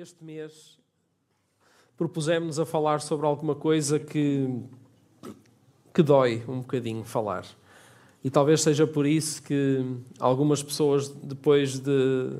Este mês propusemos a falar sobre alguma coisa que, que dói um bocadinho falar. E talvez seja por isso que algumas pessoas, depois de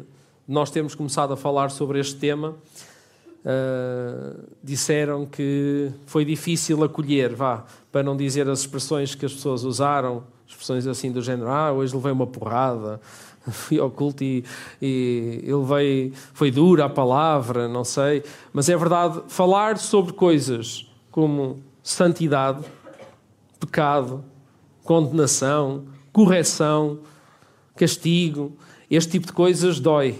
nós termos começado a falar sobre este tema, uh, disseram que foi difícil acolher, vá, para não dizer as expressões que as pessoas usaram, expressões assim do género, ah, hoje levei uma porrada, fui ao culto e, e ele veio, foi dura a palavra, não sei. Mas é verdade, falar sobre coisas como santidade, pecado, condenação, correção, castigo, este tipo de coisas dói.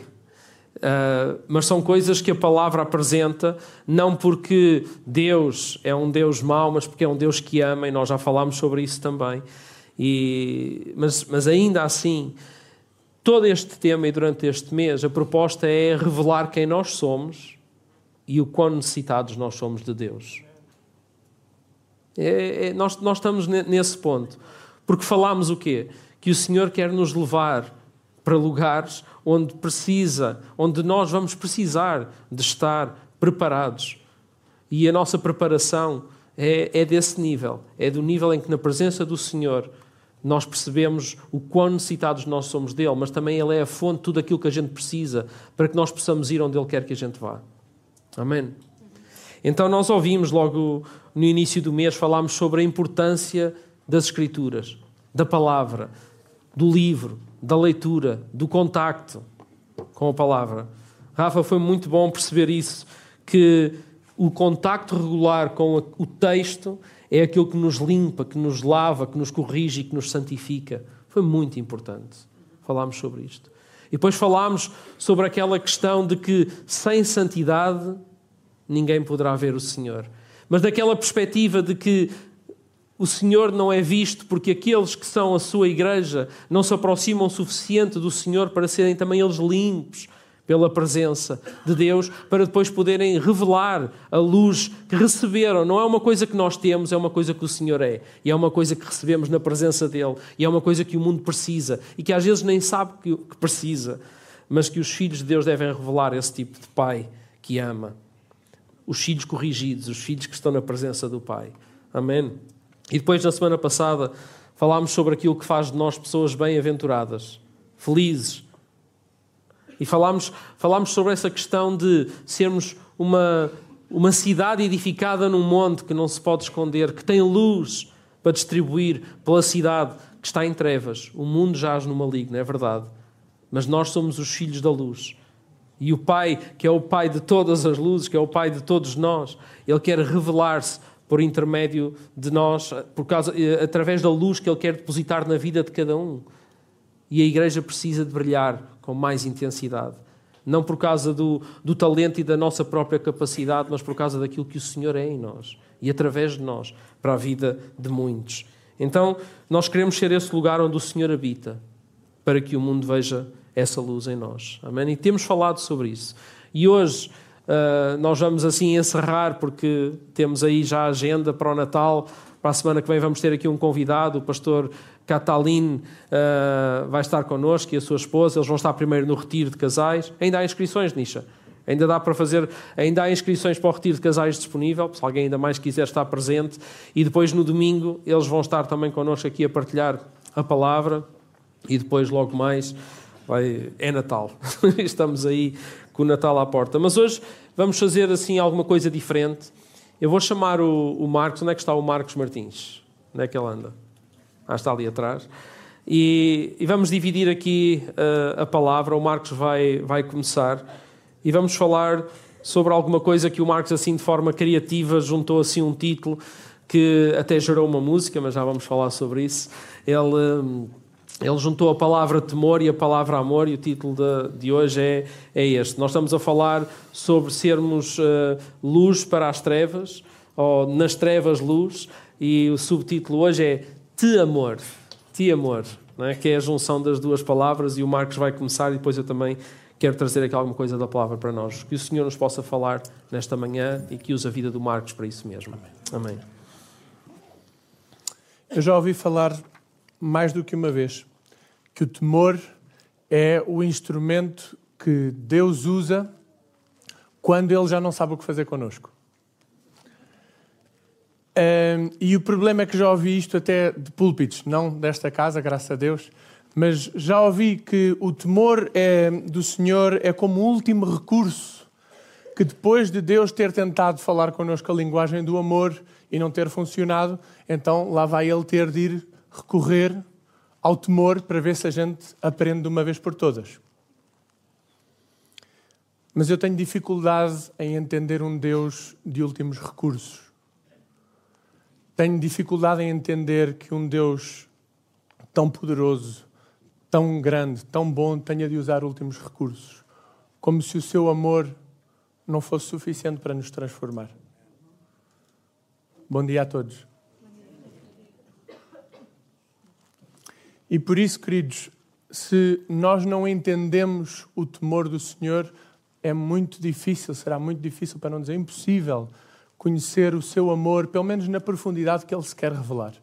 Uh, mas são coisas que a palavra apresenta, não porque Deus é um Deus mau, mas porque é um Deus que ama, e nós já falámos sobre isso também. E, mas, mas ainda assim, todo este tema e durante este mês, a proposta é revelar quem nós somos e o quão necessitados nós somos de Deus. É, é, nós, nós estamos nesse ponto. Porque falámos o quê? Que o Senhor quer nos levar para lugares onde precisa, onde nós vamos precisar de estar preparados. E a nossa preparação é, é desse nível. É do nível em que, na presença do Senhor, nós percebemos o quão necessitados nós somos dele, mas também ele é a fonte de tudo aquilo que a gente precisa para que nós possamos ir onde ele quer que a gente vá. Amém? Então nós ouvimos logo no início do mês, falámos sobre a importância das Escrituras, da palavra, do livro, da leitura, do contacto com a palavra. Rafa, foi muito bom perceber isso, que o contacto regular com o texto é aquilo que nos limpa, que nos lava, que nos corrige e que nos santifica. Foi muito importante. Falámos sobre isto. E depois falámos sobre aquela questão de que sem santidade ninguém poderá ver o Senhor. Mas daquela perspectiva de que o Senhor não é visto porque aqueles que são a sua igreja não se aproximam o suficiente do Senhor para serem também eles limpos, pela presença de Deus, para depois poderem revelar a luz que receberam. Não é uma coisa que nós temos, é uma coisa que o Senhor é. E é uma coisa que recebemos na presença dEle. E é uma coisa que o mundo precisa. E que às vezes nem sabe que precisa. Mas que os filhos de Deus devem revelar esse tipo de Pai que ama. Os filhos corrigidos, os filhos que estão na presença do Pai. Amém? E depois, na semana passada, falámos sobre aquilo que faz de nós pessoas bem-aventuradas, felizes, e falámos, falámos sobre essa questão de sermos uma, uma cidade edificada num monte que não se pode esconder, que tem luz para distribuir pela cidade que está em trevas. O mundo jaz no maligno, é verdade. Mas nós somos os filhos da luz. E o Pai, que é o Pai de todas as luzes, que é o Pai de todos nós, Ele quer revelar-se por intermédio de nós, por causa, eh, através da luz que Ele quer depositar na vida de cada um. E a igreja precisa de brilhar com mais intensidade. Não por causa do, do talento e da nossa própria capacidade, mas por causa daquilo que o Senhor é em nós e através de nós, para a vida de muitos. Então, nós queremos ser esse lugar onde o Senhor habita, para que o mundo veja essa luz em nós. Amém? E temos falado sobre isso. E hoje uh, nós vamos assim encerrar, porque temos aí já a agenda para o Natal. Para a semana que vem vamos ter aqui um convidado, o pastor Cataline uh, vai estar connosco e a sua esposa. Eles vão estar primeiro no retiro de casais. Ainda há inscrições, Nisha. Ainda dá para fazer, ainda há inscrições para o retiro de casais disponível, se alguém ainda mais quiser estar presente. E depois no domingo eles vão estar também connosco aqui a partilhar a palavra. E depois, logo mais, vai, é Natal. Estamos aí com o Natal à porta. Mas hoje vamos fazer assim alguma coisa diferente. Eu vou chamar o, o Marcos. Onde é que está o Marcos Martins? Onde é que ele anda? Ah, está ali atrás. E, e vamos dividir aqui uh, a palavra. O Marcos vai, vai começar e vamos falar sobre alguma coisa que o Marcos, assim de forma criativa, juntou assim um título que até gerou uma música, mas já vamos falar sobre isso. Ele, ele juntou a palavra temor e a palavra amor, e o título de, de hoje é, é este. Nós estamos a falar sobre sermos uh, luz para as trevas, ou nas trevas luz, e o subtítulo hoje é te amor, te amor, é? que é a junção das duas palavras e o Marcos vai começar e depois eu também quero trazer aqui alguma coisa da palavra para nós. Que o Senhor nos possa falar nesta manhã e que use a vida do Marcos para isso mesmo. Amém. Amém. Eu já ouvi falar mais do que uma vez que o temor é o instrumento que Deus usa quando Ele já não sabe o que fazer connosco. Um, e o problema é que já ouvi isto até de púlpitos, não desta casa, graças a Deus, mas já ouvi que o temor é, do Senhor é como último recurso, que depois de Deus ter tentado falar connosco a linguagem do amor e não ter funcionado, então lá vai Ele ter de ir recorrer ao temor para ver se a gente aprende de uma vez por todas. Mas eu tenho dificuldade em entender um Deus de últimos recursos. Tenho dificuldade em entender que um Deus tão poderoso, tão grande, tão bom, tenha de usar últimos recursos. Como se o seu amor não fosse suficiente para nos transformar. Bom dia a todos. E por isso, queridos, se nós não entendemos o temor do Senhor, é muito difícil, será muito difícil, para não dizer impossível, conhecer o seu amor, pelo menos na profundidade que ele se quer revelar.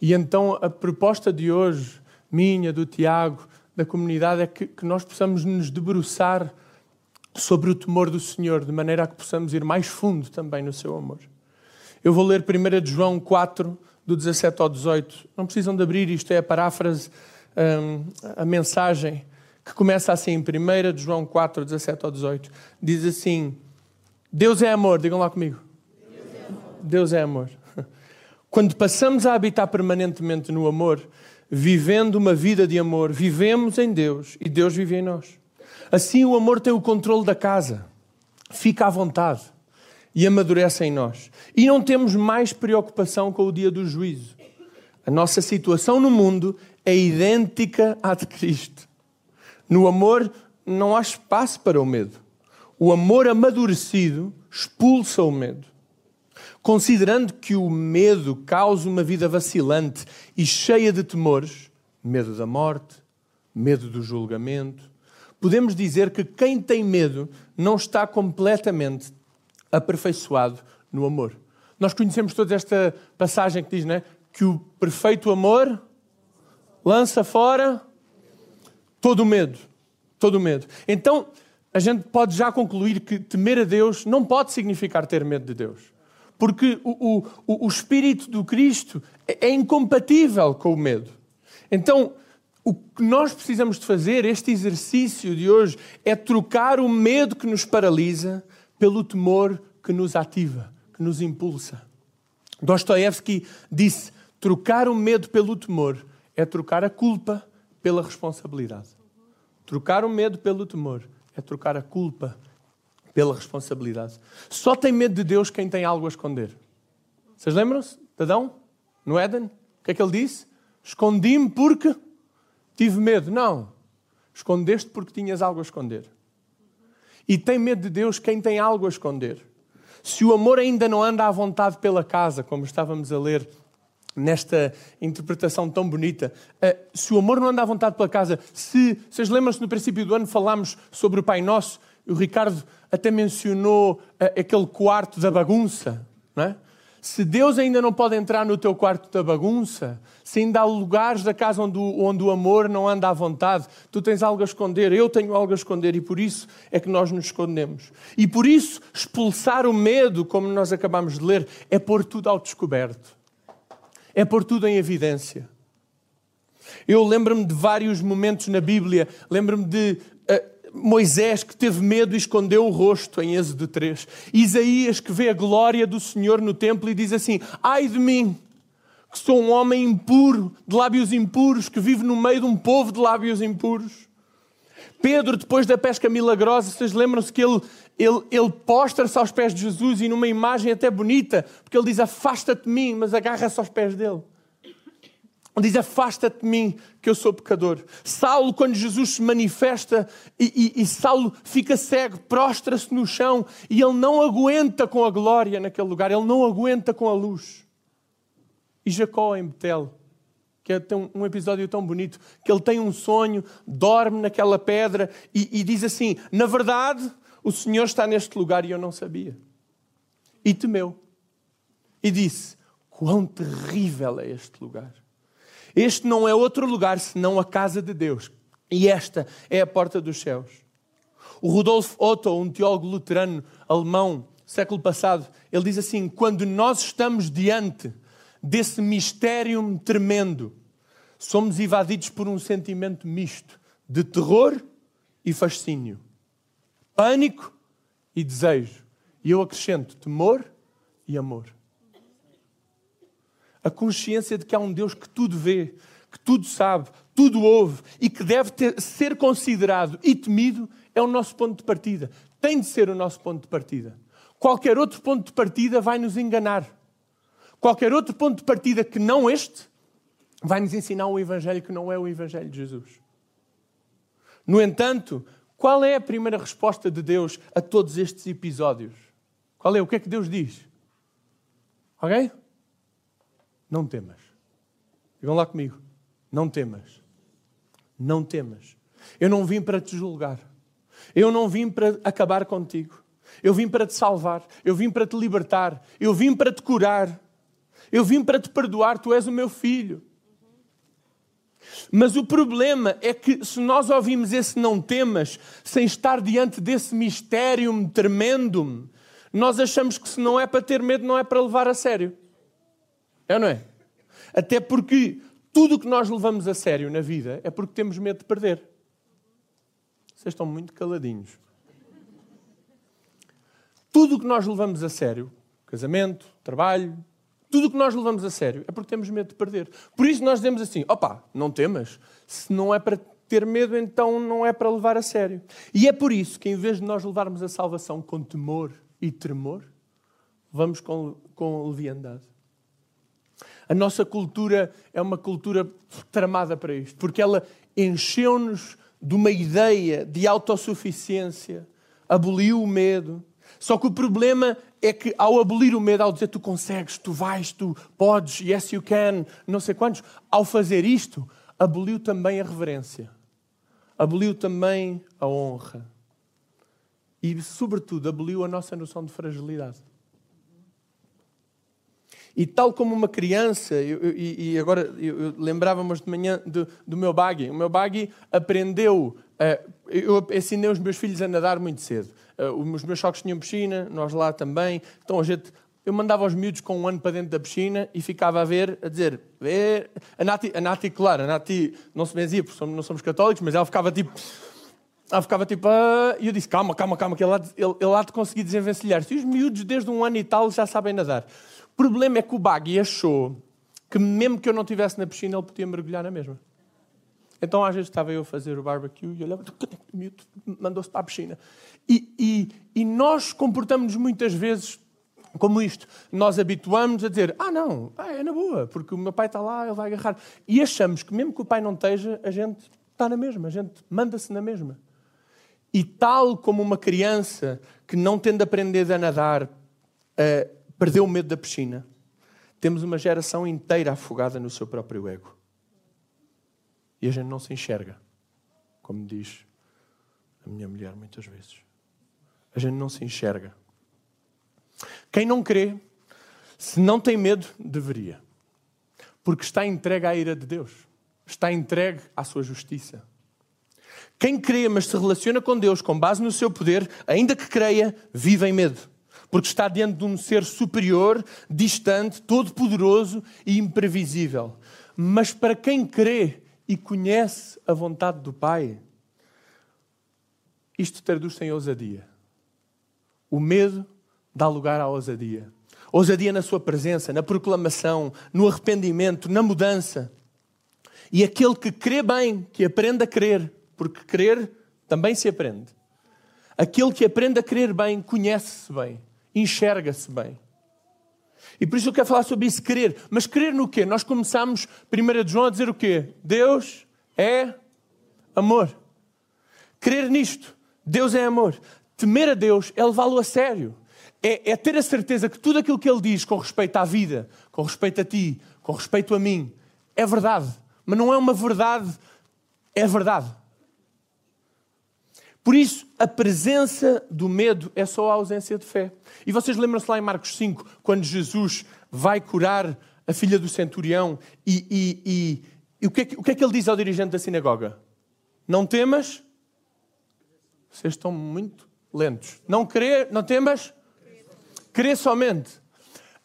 E então a proposta de hoje, minha, do Tiago, da comunidade, é que, que nós possamos nos debruçar sobre o temor do Senhor, de maneira a que possamos ir mais fundo também no seu amor. Eu vou ler 1 de João 4, do 17 ao 18. Não precisam de abrir, isto é a paráfrase, hum, a mensagem que começa assim, 1 de João 4, 17 ao 18. Diz assim: Deus é amor, digam lá comigo. Deus é amor. É. Quando passamos a habitar permanentemente no amor, vivendo uma vida de amor, vivemos em Deus e Deus vive em nós. Assim o amor tem o controle da casa, fica à vontade e amadurece em nós. E não temos mais preocupação com o dia do juízo. A nossa situação no mundo é idêntica à de Cristo. No amor não há espaço para o medo. O amor amadurecido expulsa o medo. Considerando que o medo causa uma vida vacilante e cheia de temores, medo da morte, medo do julgamento, podemos dizer que quem tem medo não está completamente aperfeiçoado no amor. Nós conhecemos toda esta passagem que diz né, que o perfeito amor lança fora todo o medo. Todo o medo. Então, a gente pode já concluir que temer a Deus não pode significar ter medo de Deus. Porque o, o, o espírito do Cristo é, é incompatível com o medo. Então, o que nós precisamos de fazer, este exercício de hoje, é trocar o medo que nos paralisa pelo temor que nos ativa, que nos impulsa. Dostoevsky disse: trocar o medo pelo temor é trocar a culpa pela responsabilidade. Trocar o medo pelo temor é trocar a culpa pela responsabilidade. Só tem medo de Deus quem tem algo a esconder. Vocês lembram-se de Adão? No Éden? O que é que ele disse? Escondi-me porque tive medo. Não. Escondeste porque tinhas algo a esconder. E tem medo de Deus quem tem algo a esconder. Se o amor ainda não anda à vontade pela casa, como estávamos a ler nesta interpretação tão bonita. Uh, se o amor não anda à vontade pela casa, se vocês lembram-se no princípio do ano falámos sobre o Pai Nosso, o Ricardo até mencionou uh, aquele quarto da bagunça, não é? Se Deus ainda não pode entrar no teu quarto da bagunça, se ainda há lugares da casa onde o, onde o amor não anda à vontade, tu tens algo a esconder, eu tenho algo a esconder e por isso é que nós nos escondemos. E por isso, expulsar o medo, como nós acabamos de ler, é pôr tudo ao descoberto é pôr tudo em evidência. Eu lembro-me de vários momentos na Bíblia, lembro-me de uh, Moisés que teve medo e escondeu o rosto em Êxodo 3. Isaías que vê a glória do Senhor no templo e diz assim: Ai de mim, que sou um homem impuro, de lábios impuros, que vive no meio de um povo de lábios impuros. Pedro, depois da pesca milagrosa, vocês lembram-se que ele, ele, ele postra-se aos pés de Jesus e numa imagem até bonita, porque ele diz: Afasta-te de mim, mas agarra-se aos pés dele. Ele diz: Afasta-te de mim, que eu sou pecador. Saulo, quando Jesus se manifesta e, e, e Saulo fica cego, prostra-se no chão e ele não aguenta com a glória naquele lugar, ele não aguenta com a luz. E Jacó em Betel que é um episódio tão bonito, que ele tem um sonho, dorme naquela pedra e, e diz assim: Na verdade, o Senhor está neste lugar e eu não sabia. E temeu. E disse: Quão terrível é este lugar! Este não é outro lugar senão a casa de Deus. E esta é a porta dos céus. O Rudolf Otto, um teólogo luterano alemão, século passado, ele diz assim: quando nós estamos diante desse mistério tremendo, somos invadidos por um sentimento misto de terror e fascínio, pânico e desejo. E eu acrescento temor e amor. A consciência de que há um Deus que tudo vê, que tudo sabe, tudo ouve e que deve ter, ser considerado e temido é o nosso ponto de partida. Tem de ser o nosso ponto de partida. Qualquer outro ponto de partida vai nos enganar. Qualquer outro ponto de partida que não este vai nos ensinar um Evangelho que não é o Evangelho de Jesus. No entanto, qual é a primeira resposta de Deus a todos estes episódios? Qual é? O que é que Deus diz? Ok? Não temas. Digam lá comigo. Não temas. Não temas. Eu não vim para te julgar. Eu não vim para acabar contigo. Eu vim para te salvar. Eu vim para te libertar. Eu vim para te curar. Eu vim para te perdoar. Tu és o meu filho. Mas o problema é que se nós ouvimos esse não temas, sem estar diante desse mistério tremendo, nós achamos que se não é para ter medo, não é para levar a sério. É ou não é? Até porque tudo o que nós levamos a sério na vida é porque temos medo de perder. Vocês estão muito caladinhos. Tudo o que nós levamos a sério, casamento, trabalho, tudo o que nós levamos a sério é porque temos medo de perder. Por isso nós dizemos assim: opa, não temas. Se não é para ter medo, então não é para levar a sério. E é por isso que, em vez de nós levarmos a salvação com temor e tremor, vamos com, com leviandade. A nossa cultura é uma cultura tramada para isto, porque ela encheu-nos de uma ideia de autossuficiência, aboliu o medo. Só que o problema é que ao abolir o medo, ao dizer tu consegues, tu vais, tu podes, yes you can, não sei quantos, ao fazer isto, aboliu também a reverência, aboliu também a honra e, sobretudo, aboliu a nossa noção de fragilidade. E tal como uma criança, eu, eu, e agora eu, eu lembrava-me de manhã do, do, meu baggy. O meu baggy aprendeu, eu ensinei os meus filhos a nadar muito cedo. Uh, os meus sogros tinham piscina, nós lá também. Então a gente, eu mandava os miúdos com um ano para dentro da piscina e ficava a ver, a dizer, ver. A Nati, a Nati claro, a Nati não se benzia, porque não somos católicos, mas ela ficava tipo. Ela ficava tipo, ah", e eu disse, calma, calma, calma, que ele há de, ele, ele há de conseguir desenvencilhar-se. E os miúdos, desde um ano e tal, já sabem nadar. O problema é que o Baggy achou que, mesmo que eu não estivesse na piscina, ele podia mergulhar na mesma. Então, às vezes, estava eu a fazer o barbecue e olhava, o miúdo mandou-se para a piscina. E, e, e nós comportamos-nos muitas vezes como isto. Nós habituamos a dizer, ah, não, é na boa, porque o meu pai está lá, ele vai agarrar. E achamos que, mesmo que o pai não esteja, a gente está na mesma, a gente manda-se na mesma. E tal como uma criança que não tende a aprender a nadar, uh, perdeu o medo da piscina, temos uma geração inteira afogada no seu próprio ego. E a gente não se enxerga, como diz a minha mulher muitas vezes. A gente não se enxerga. Quem não crê, se não tem medo, deveria. Porque está entregue à ira de Deus. Está entregue à sua justiça. Quem crê, mas se relaciona com Deus com base no seu poder, ainda que creia, vive em medo. Porque está diante de um ser superior, distante, todo-poderoso e imprevisível. Mas para quem crê e conhece a vontade do Pai, isto traduz-se em ousadia. O medo dá lugar à ousadia. Ousadia na sua presença, na proclamação, no arrependimento, na mudança. E aquele que crê bem, que aprende a crer, porque crer também se aprende. Aquele que aprende a crer bem, conhece-se bem, enxerga-se bem. E por isso eu quero falar sobre isso, crer. Mas crer no quê? Nós começamos, 1 de João, a dizer o quê? Deus é amor. Crer nisto. Deus é amor. Temer a Deus é levá-lo a sério. É, é, ter a certeza que tudo aquilo que Ele diz com respeito à vida, com respeito a ti, com respeito a mim, é verdade. Mas não é uma verdade, é verdade. Por isso, a presença do medo é só a ausência de fé. E vocês lembram-se lá em Marcos 5, quando Jesus vai curar a filha do centurião e, e, e, e o, que é que, o que é que ele diz ao dirigente da sinagoga? Não temas, Vocês estão muito lentos. Não crer, não temas? Crer somente.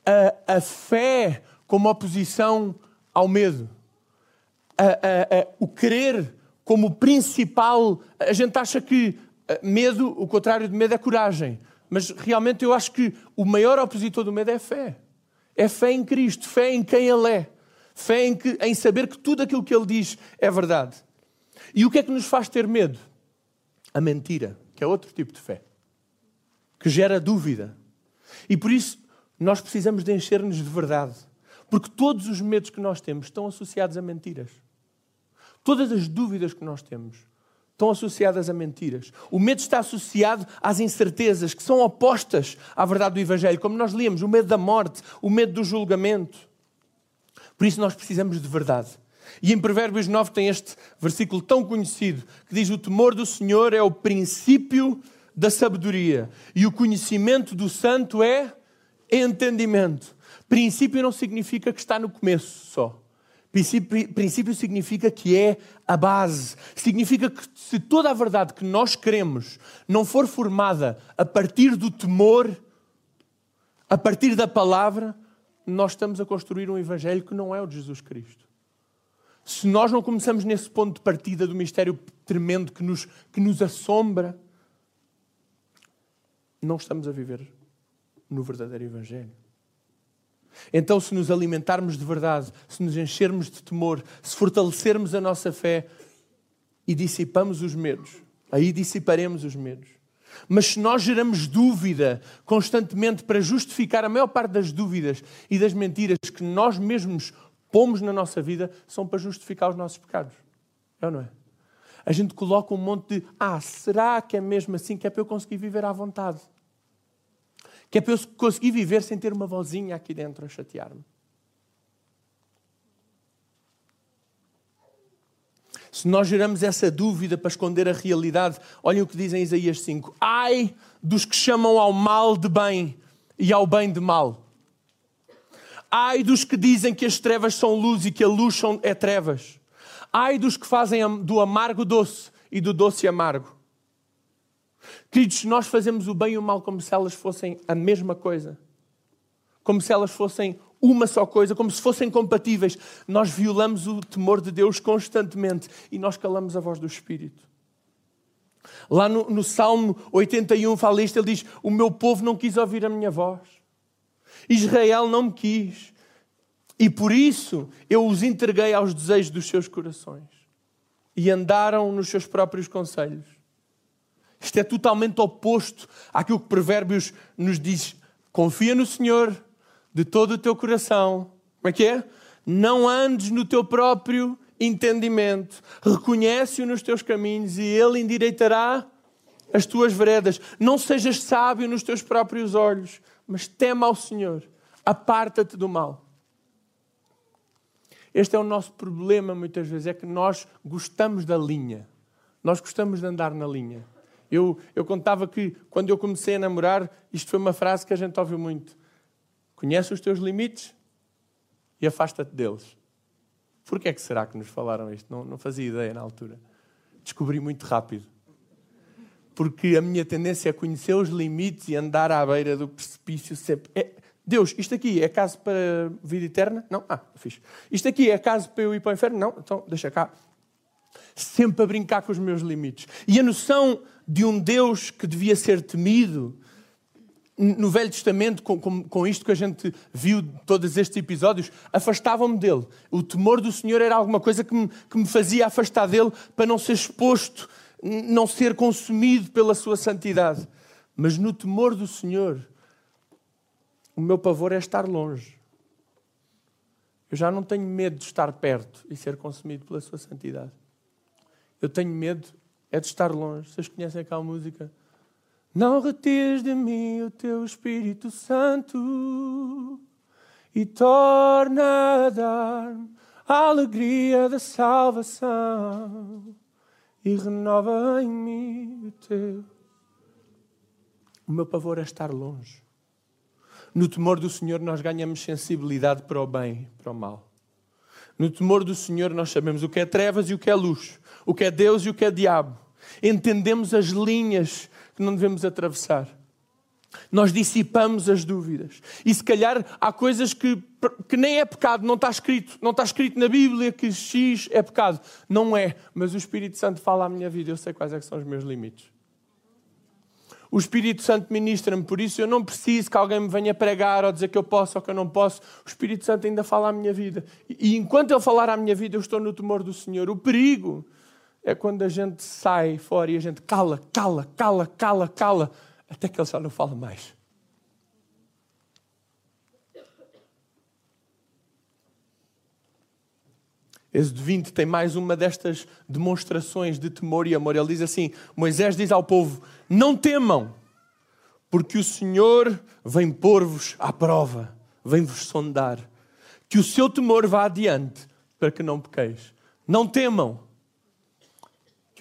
A, a fé como oposição ao medo. A, a, o crer como principal. A gente acha que medo, o contrário de medo é coragem. Mas realmente eu acho que o maior opositor do medo é fé. É fé em Cristo, fé em quem Ele é. Fé em, que, em saber que tudo aquilo que Ele diz é verdade. E o que é que nos faz ter medo? A mentira, que é outro tipo de fé, que gera dúvida. E por isso nós precisamos de encher-nos de verdade. Porque todos os medos que nós temos estão associados a mentiras. Todas as dúvidas que nós temos estão associadas a mentiras. O medo está associado às incertezas que são opostas à verdade do Evangelho, como nós líamos, o medo da morte, o medo do julgamento. Por isso nós precisamos de verdade. E em Provérbios 9 tem este versículo tão conhecido que diz: O temor do Senhor é o princípio da sabedoria e o conhecimento do santo é entendimento. Princípio não significa que está no começo só. Princípio, princípio significa que é a base. Significa que se toda a verdade que nós queremos não for formada a partir do temor, a partir da palavra, nós estamos a construir um evangelho que não é o de Jesus Cristo. Se nós não começamos nesse ponto de partida do mistério tremendo que nos, que nos assombra, não estamos a viver no verdadeiro evangelho. Então, se nos alimentarmos de verdade, se nos enchermos de temor, se fortalecermos a nossa fé e dissipamos os medos, aí dissiparemos os medos. Mas se nós geramos dúvida constantemente para justificar a maior parte das dúvidas e das mentiras que nós mesmos pomos na nossa vida, são para justificar os nossos pecados. É ou não é? A gente coloca um monte de, ah, será que é mesmo assim que é para eu conseguir viver à vontade? Que é para eu conseguir viver sem ter uma vozinha aqui dentro a chatear-me. Se nós geramos essa dúvida para esconder a realidade, olhem o que diz em Isaías 5: Ai dos que chamam ao mal de bem e ao bem de mal. Ai dos que dizem que as trevas são luz e que a luz é trevas. Ai dos que fazem do amargo doce e do doce amargo. Queridos, nós fazemos o bem e o mal como se elas fossem a mesma coisa, como se elas fossem uma só coisa, como se fossem compatíveis. Nós violamos o temor de Deus constantemente e nós calamos a voz do Espírito. Lá no, no Salmo 81 fala isto, ele diz: O meu povo não quis ouvir a minha voz, Israel não me quis, e por isso eu os entreguei aos desejos dos seus corações e andaram nos seus próprios conselhos. Isto é totalmente oposto àquilo que Provérbios nos diz. Confia no Senhor de todo o teu coração. Como é que é? Não andes no teu próprio entendimento. Reconhece-o nos teus caminhos e ele endireitará as tuas veredas. Não sejas sábio nos teus próprios olhos, mas tema ao Senhor. Aparta-te do mal. Este é o nosso problema muitas vezes, é que nós gostamos da linha. Nós gostamos de andar na linha. Eu, eu contava que quando eu comecei a namorar, isto foi uma frase que a gente ouviu muito. Conhece os teus limites e afasta-te deles. Por que é que será que nos falaram isto? Não, não fazia ideia na altura. Descobri muito rápido. Porque a minha tendência é conhecer os limites e andar à beira do precipício sempre. É, Deus, isto aqui é caso para vida eterna? Não? Ah, fiz. Isto aqui é caso para eu ir para o inferno? Não? Então deixa cá. Sempre a brincar com os meus limites. E a noção de um Deus que devia ser temido. No Velho Testamento, com, com, com isto que a gente viu, todos estes episódios, afastavam-me dele. O temor do Senhor era alguma coisa que me, que me fazia afastar dele para não ser exposto, não ser consumido pela sua santidade. Mas no temor do Senhor, o meu pavor é estar longe. Eu já não tenho medo de estar perto e ser consumido pela sua santidade. Eu tenho medo é de estar longe. Vocês conhecem aquela música? Não retires de mim o teu Espírito Santo e torna a dar-me a alegria da salvação e renova em mim o teu. O meu pavor é estar longe. No temor do Senhor, nós ganhamos sensibilidade para o bem para o mal. No temor do Senhor, nós sabemos o que é trevas e o que é luz, o que é Deus e o que é diabo. Entendemos as linhas que não devemos atravessar. Nós dissipamos as dúvidas. E se calhar há coisas que, que nem é pecado, não está escrito. Não está escrito na Bíblia que X é pecado. Não é. Mas o Espírito Santo fala à minha vida. Eu sei quais é são os meus limites. O Espírito Santo ministra-me, por isso eu não preciso que alguém me venha pregar ou dizer que eu posso ou que eu não posso. O Espírito Santo ainda fala à minha vida. E enquanto ele falar à minha vida, eu estou no temor do Senhor. O perigo é quando a gente sai fora e a gente cala, cala, cala, cala, cala até que ele já não fala mais. Êxodo 20 tem mais uma destas demonstrações de temor e amor. Ele diz assim: Moisés diz ao povo: Não temam, porque o Senhor vem pôr-vos à prova, vem-vos sondar. Que o seu temor vá adiante, para que não pequeis. Não temam,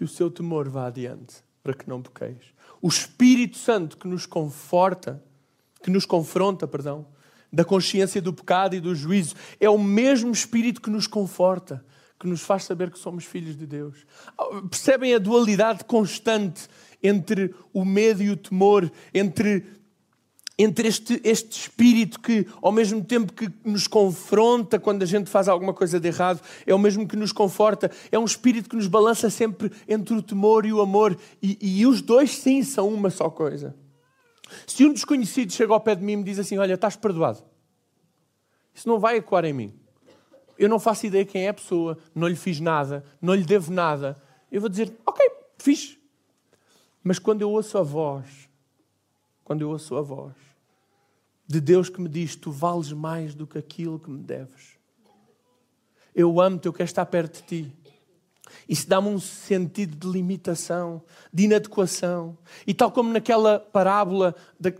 que o seu temor vá adiante, para que não pequeis o Espírito Santo que nos conforta, que nos confronta, perdão, da consciência do pecado e do juízo, é o mesmo Espírito que nos conforta, que nos faz saber que somos filhos de Deus. Percebem a dualidade constante entre o medo e o temor, entre entre este, este espírito que, ao mesmo tempo que nos confronta quando a gente faz alguma coisa de errado, é o mesmo que nos conforta, é um espírito que nos balança sempre entre o temor e o amor. E, e os dois, sim, são uma só coisa. Se um desconhecido chega ao pé de mim e me diz assim: Olha, estás perdoado, isso não vai ecoar em mim. Eu não faço ideia quem é a pessoa, não lhe fiz nada, não lhe devo nada. Eu vou dizer: Ok, fiz. Mas quando eu ouço a voz, quando eu ouço a voz, de Deus que me diz: Tu vales mais do que aquilo que me deves. Eu amo-te, eu quero estar perto de ti. Isso dá-me um sentido de limitação, de inadequação. E tal como naquela parábola de,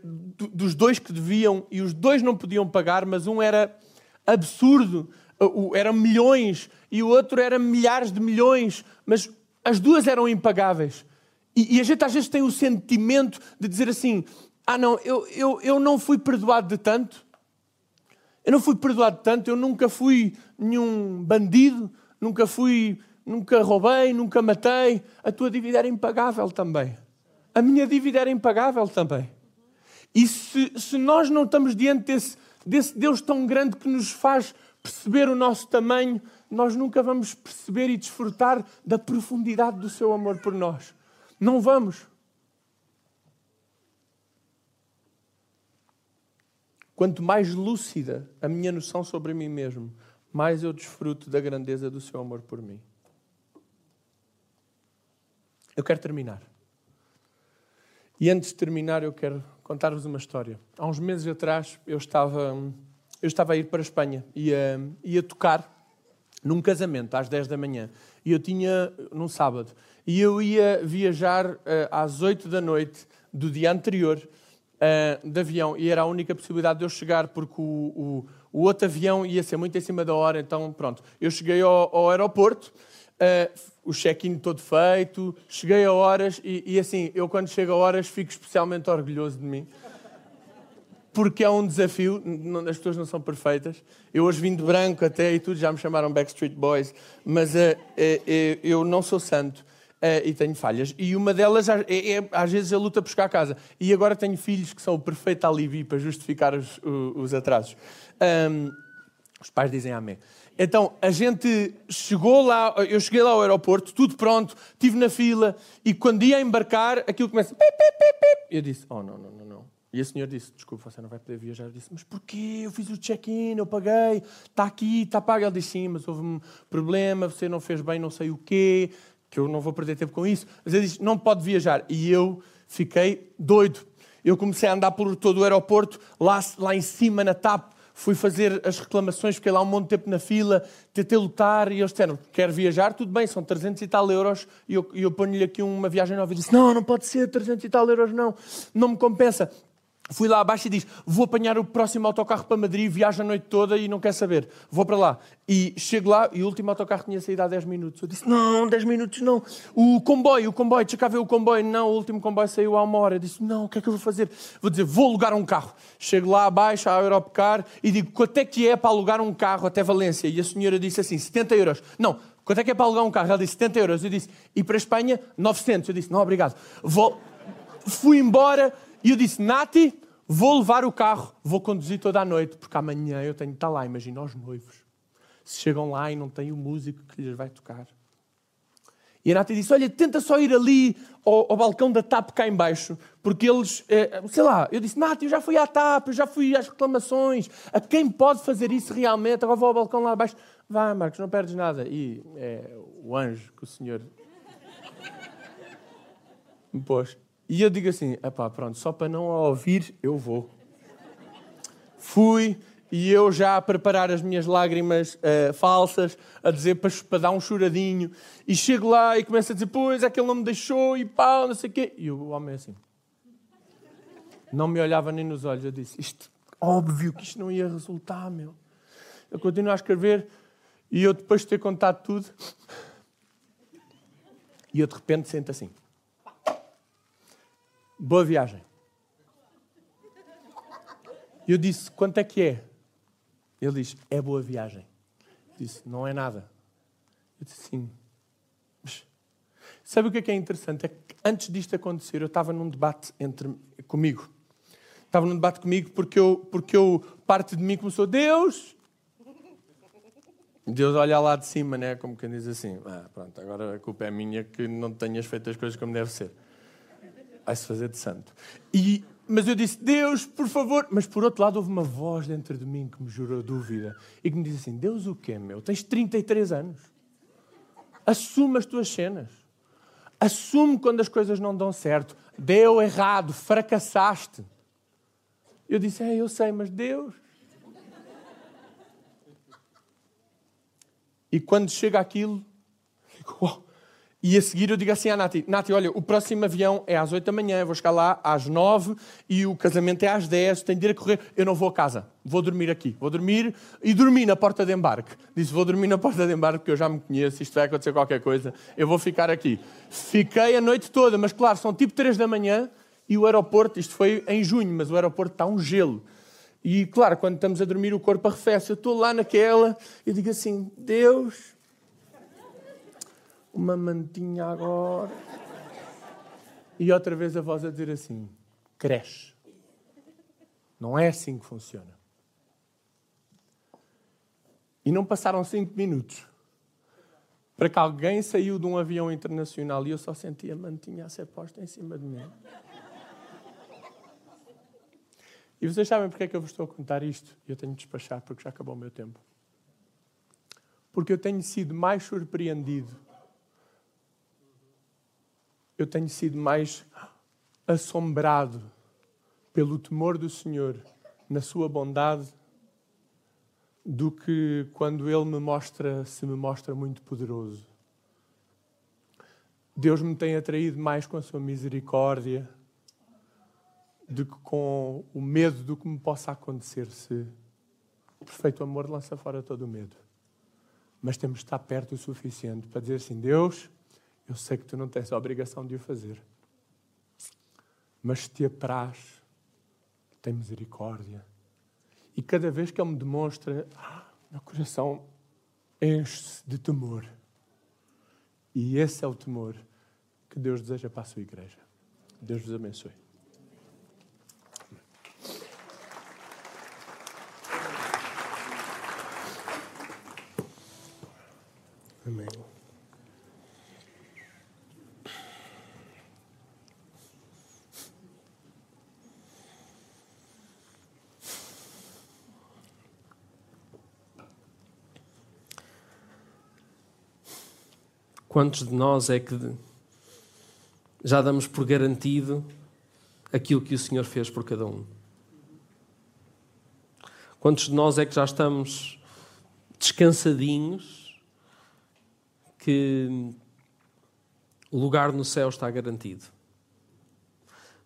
dos dois que deviam e os dois não podiam pagar, mas um era absurdo, eram milhões, e o outro era milhares de milhões, mas as duas eram impagáveis. E, e a gente às vezes tem o sentimento de dizer assim: ah, não, eu, eu, eu não fui perdoado de tanto. Eu não fui perdoado de tanto, eu nunca fui nenhum bandido, nunca fui, nunca roubei, nunca matei. A tua dívida era impagável também. A minha dívida era impagável também. E se, se nós não estamos diante desse, desse Deus tão grande que nos faz perceber o nosso tamanho, nós nunca vamos perceber e desfrutar da profundidade do seu amor por nós. Não vamos. Quanto mais lúcida a minha noção sobre mim mesmo, mais eu desfruto da grandeza do seu amor por mim. Eu quero terminar. E antes de terminar, eu quero contar-vos uma história. Há uns meses atrás, eu estava, eu estava a ir para a Espanha, ia, ia tocar num casamento às 10 da manhã. E eu tinha, num sábado, e eu ia viajar uh, às 8 da noite do dia anterior uh, de avião e era a única possibilidade de eu chegar porque o, o, o, outro avião ia ser muito em cima da hora, então pronto. Eu cheguei ao, ao aeroporto, uh, o check-in todo feito, cheguei a horas e, e, assim, eu quando chego a horas fico especialmente orgulhoso de mim. Porque é um desafio, as pessoas não são perfeitas. Eu hoje vim de branco até e tudo, já me chamaram Backstreet Boys, mas uh, eu não sou santo. Uh, e tenho falhas. E uma delas, é, é, às vezes, a luta por chegar a casa. E agora tenho filhos que são o perfeito alibi para justificar os, os atrasos. Um, os pais dizem amém. Então, a gente chegou lá, eu cheguei lá ao aeroporto, tudo pronto, estive na fila, e quando ia embarcar, aquilo começa... Pip, pip, pip. Eu disse, oh, não, não, não, não. E a senhora disse, desculpa, você não vai poder viajar. Eu disse, mas porquê? Eu fiz o check-in, eu paguei, está aqui, está pago. Ele disse, sim, mas houve um problema, você não fez bem não sei o quê, que eu não vou perder tempo com isso. Mas ele diz: não pode viajar. E eu fiquei doido. Eu comecei a andar por todo o aeroporto, lá, lá em cima na TAP, fui fazer as reclamações, fiquei lá um monte de tempo na fila, tentei lutar e eles disseram: quer viajar? Tudo bem, são 300 e tal euros. E eu, eu ponho-lhe aqui uma viagem nova e disse: não, não pode ser 300 e tal euros, não, não me compensa. Fui lá abaixo e disse: Vou apanhar o próximo autocarro para Madrid, viajo a noite toda e não quer saber. Vou para lá. E chego lá e o último autocarro tinha saído há 10 minutos. Eu disse: Não, 10 minutos não. O comboio, o comboio, deixa cá ver o comboio. Não, o último comboio saiu há uma hora. Eu disse: Não, o que é que eu vou fazer? Vou dizer: Vou alugar um carro. Chego lá abaixo, à Europcar, e digo: Quanto é que é para alugar um carro até Valência? E a senhora disse assim: 70 euros. Não, Quanto é que é para alugar um carro? Ela disse 70 euros. Eu disse, e para Espanha, 900. Eu disse, não, obrigado. Vou... Fui embora e eu disse, Nati, vou levar o carro, vou conduzir toda a noite, porque amanhã eu tenho que estar lá. Imagina os noivos. Se chegam lá e não têm o músico que lhes vai tocar. E a Nati disse: Olha, tenta só ir ali ao, ao balcão da TAP cá embaixo, porque eles, é, sei lá, eu disse: Nati, eu já fui à TAP, eu já fui às reclamações, a quem pode fazer isso realmente? Agora vou ao balcão lá abaixo. Vai, Marcos, não perdes nada. E é o anjo que o Senhor me pôs. E eu digo assim: pá, pronto, só para não a ouvir, eu vou. Fui, e eu já a preparar as minhas lágrimas uh, falsas, a dizer para, para, dar um choradinho, e chego lá e começo a dizer, pois, aquele não me deixou, e pau, não sei o quê. E o homem assim, não me olhava nem nos olhos, eu disse, isto, óbvio que isto não ia resultar, meu. Eu continuo a escrever, e eu depois de ter contado tudo, e eu de repente sento assim, boa viagem. Eu disse, quanto é que é? Ele diz: É boa viagem. Eu disse: Não é nada. Eu disse: Sim. Sabe o que é, que é interessante? É que antes disto acontecer, eu estava num debate entre, comigo. Estava num debate comigo porque eu, porque eu, parte de mim começou: Deus, Deus olha lá de cima, né? como quem diz assim: ah, pronto, agora a culpa é minha que não tenhas feito as coisas como deve ser. Vai-se fazer de santo. E mas eu disse, Deus, por favor. Mas por outro lado, houve uma voz dentro de mim que me jurou dúvida e que me disse assim: Deus, o quê, meu? Tens 33 anos. Assume as tuas cenas. Assume quando as coisas não dão certo. Deu errado, fracassaste. Eu disse, é, eu sei, mas Deus. E quando chega aquilo, fico, oh, e a seguir eu digo assim à Nati: Nati, olha, o próximo avião é às 8 da manhã, eu vou chegar lá às 9 e o casamento é às 10, tenho de ir a correr. Eu não vou a casa, vou dormir aqui. Vou dormir e dormi na porta de embarque. Disse: Vou dormir na porta de embarque porque eu já me conheço, isto vai acontecer qualquer coisa, eu vou ficar aqui. Fiquei a noite toda, mas claro, são tipo 3 da manhã e o aeroporto, isto foi em junho, mas o aeroporto está um gelo. E claro, quando estamos a dormir, o corpo arrefece. Eu estou lá naquela e digo assim: Deus uma mantinha agora. E outra vez a voz a dizer assim: cresce. Não é assim que funciona. E não passaram cinco minutos para que alguém saiu de um avião internacional e eu só sentia a mantinha a ser posta em cima de mim. E vocês sabem porque é que eu vos estou a contar isto? Eu tenho de despachar porque já acabou o meu tempo. Porque eu tenho sido mais surpreendido eu tenho sido mais assombrado pelo temor do Senhor na sua bondade do que quando ele me mostra, se me mostra muito poderoso. Deus me tem atraído mais com a sua misericórdia do que com o medo do que me possa acontecer se o perfeito amor lança fora todo o medo. Mas temos de estar perto o suficiente para dizer assim: Deus, eu sei que tu não tens a obrigação de o fazer. Mas te apraz, tem misericórdia. E cada vez que Ele me demonstra, ah, meu coração enche-se de temor. E esse é o temor que Deus deseja para a sua igreja. Deus vos abençoe. Amém. Quantos de nós é que já damos por garantido aquilo que o Senhor fez por cada um? Quantos de nós é que já estamos descansadinhos que o lugar no céu está garantido?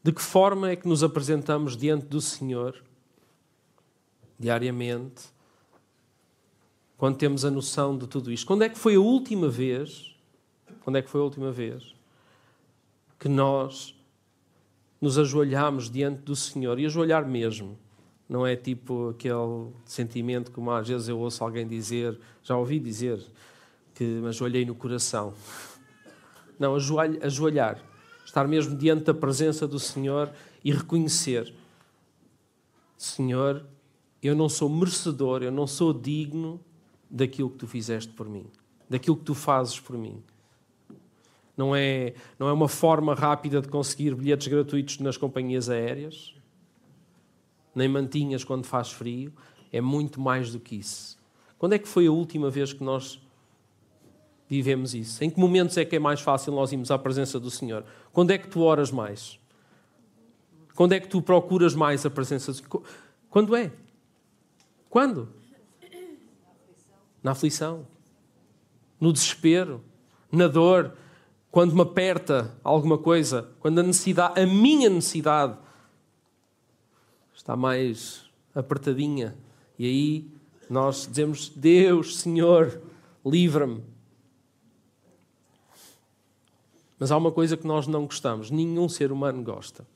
De que forma é que nos apresentamos diante do Senhor diariamente, quando temos a noção de tudo isto? Quando é que foi a última vez quando é que foi a última vez que nós nos ajoelhamos diante do Senhor? E ajoelhar mesmo. Não é tipo aquele sentimento como às vezes eu ouço alguém dizer, já ouvi dizer, que me ajoelhei no coração. Não, ajoelhar. Estar mesmo diante da presença do Senhor e reconhecer: Senhor, eu não sou merecedor, eu não sou digno daquilo que tu fizeste por mim, daquilo que tu fazes por mim. Não é, não é uma forma rápida de conseguir bilhetes gratuitos nas companhias aéreas, nem mantinhas quando faz frio. É muito mais do que isso. Quando é que foi a última vez que nós vivemos isso? Em que momentos é que é mais fácil nós irmos à presença do Senhor? Quando é que tu oras mais? Quando é que tu procuras mais a presença do Senhor? Quando é? Quando? Na aflição. No desespero. Na dor. Quando me aperta alguma coisa. Quando a necessidade, a minha necessidade, está mais apertadinha. E aí nós dizemos: Deus, Senhor, livra-me. Mas há uma coisa que nós não gostamos, nenhum ser humano gosta,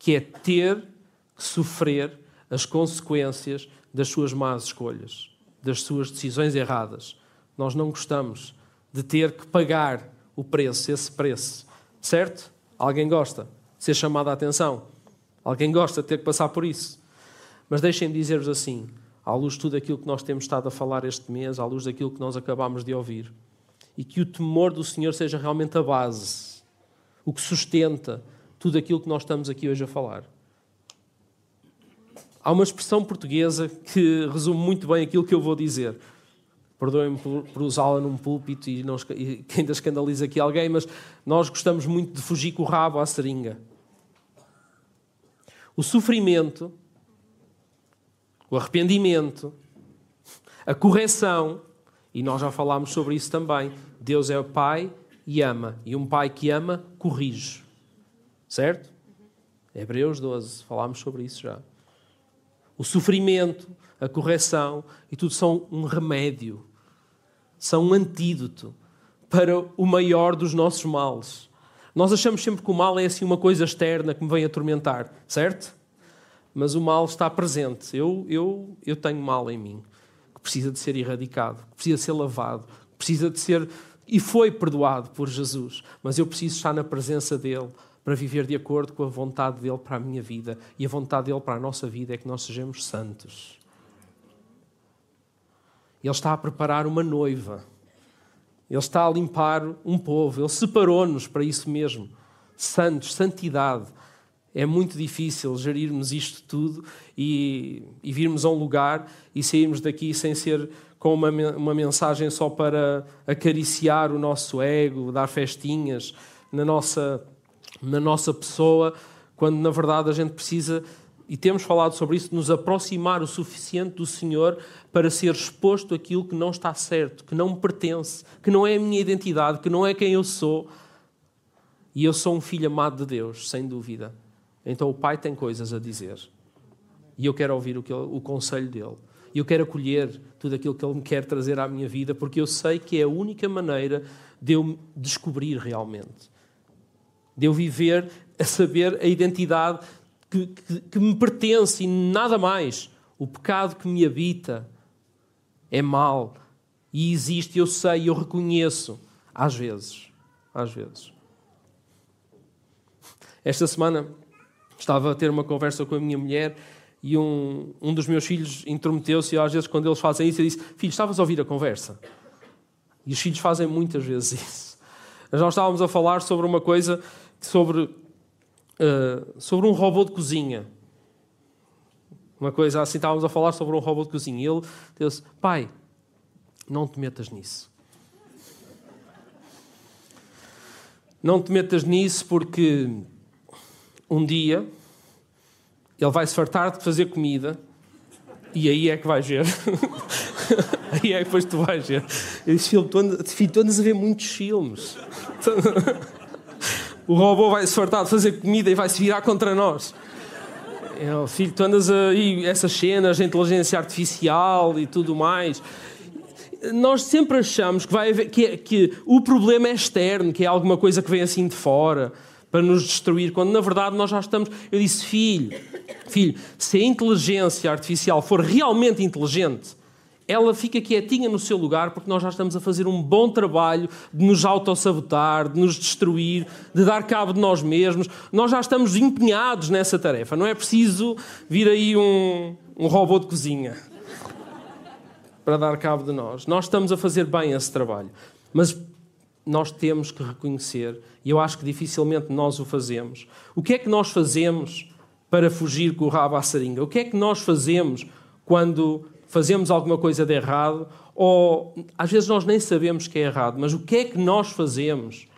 que é ter que sofrer as consequências das suas más escolhas, das suas decisões erradas. Nós não gostamos de ter que pagar o preço, esse preço. Certo? Alguém gosta de ser chamado a atenção. Alguém gosta de ter que passar por isso. Mas deixem-me dizer-vos assim: à luz de tudo aquilo que nós temos estado a falar este mês, à luz daquilo que nós acabámos de ouvir, e que o temor do Senhor seja realmente a base, o que sustenta tudo aquilo que nós estamos aqui hoje a falar. Há uma expressão portuguesa que resume muito bem aquilo que eu vou dizer. Perdoem-me por, por usá-la num púlpito e, não, e ainda escandaliza aqui alguém, mas nós gostamos muito de fugir com o rabo à seringa. O sofrimento o arrependimento, a correção, e nós já falámos sobre isso também. Deus é o Pai e ama, e um Pai que ama corrige. Certo? Hebreus 12, falámos sobre isso já. O sofrimento, a correção, e tudo são um remédio, são um antídoto para o maior dos nossos males. Nós achamos sempre que o mal é assim uma coisa externa que me vem atormentar, certo? mas o mal está presente. Eu, eu, eu tenho mal em mim, que precisa de ser erradicado, que precisa de ser lavado, que precisa de ser. E foi perdoado por Jesus, mas eu preciso estar na presença dele para viver de acordo com a vontade dele para a minha vida. E a vontade dele para a nossa vida é que nós sejamos santos. Ele está a preparar uma noiva. Ele está a limpar um povo. Ele separou-nos para isso mesmo. Santos, santidade é muito difícil gerirmos isto tudo e, e virmos a um lugar e sairmos daqui sem ser com uma, uma mensagem só para acariciar o nosso ego, dar festinhas na nossa, na nossa pessoa, quando na verdade a gente precisa, e temos falado sobre isso, de nos aproximar o suficiente do Senhor para ser exposto aquilo que não está certo, que não me pertence, que não é a minha identidade, que não é quem eu sou. E eu sou um filho amado de Deus, sem dúvida. Então o pai tem coisas a dizer. E eu quero ouvir o, que ele, o conselho dele. E eu quero acolher tudo aquilo que ele me quer trazer à minha vida, porque eu sei que é a única maneira de eu me descobrir realmente. De eu viver a saber a identidade que, que, que me pertence e nada mais. O pecado que me habita é mal e existe, eu sei, eu reconheço. Às vezes. Às vezes. Esta semana Estava a ter uma conversa com a minha mulher e um, um dos meus filhos intrometeu-se às vezes quando eles fazem isso, eu disse, filho, estavas a ouvir a conversa? E os filhos fazem muitas vezes isso. Nós estávamos a falar sobre uma coisa, sobre, uh, sobre um robô de cozinha. Uma coisa assim, estávamos a falar sobre um robô de cozinha. E ele disse, pai, não te metas nisso. Não te metas nisso porque um dia ele vai se fartar de fazer comida e aí é que vais ver. aí é que depois tu vais ver. Eu disse, filho, tu filho, tu andas a ver muitos filmes. o robô vai se fartar de fazer comida e vai se virar contra nós. Eu, filho, tu andas aí, essas cenas de inteligência artificial e tudo mais. Nós sempre achamos que, vai haver, que, é, que o problema é externo, que é alguma coisa que vem assim de fora para nos destruir, quando na verdade nós já estamos. Eu disse, filho, filho, se a inteligência artificial for realmente inteligente, ela fica quietinha no seu lugar porque nós já estamos a fazer um bom trabalho de nos autossabotar, de nos destruir, de dar cabo de nós mesmos. Nós já estamos empenhados nessa tarefa. Não é preciso vir aí um, um robô de cozinha para dar cabo de nós. Nós estamos a fazer bem esse trabalho. Mas nós temos que reconhecer, e eu acho que dificilmente nós o fazemos, o que é que nós fazemos para fugir com o rabo à seringa? O que é que nós fazemos quando fazemos alguma coisa de errado? Ou às vezes nós nem sabemos que é errado, mas o que é que nós fazemos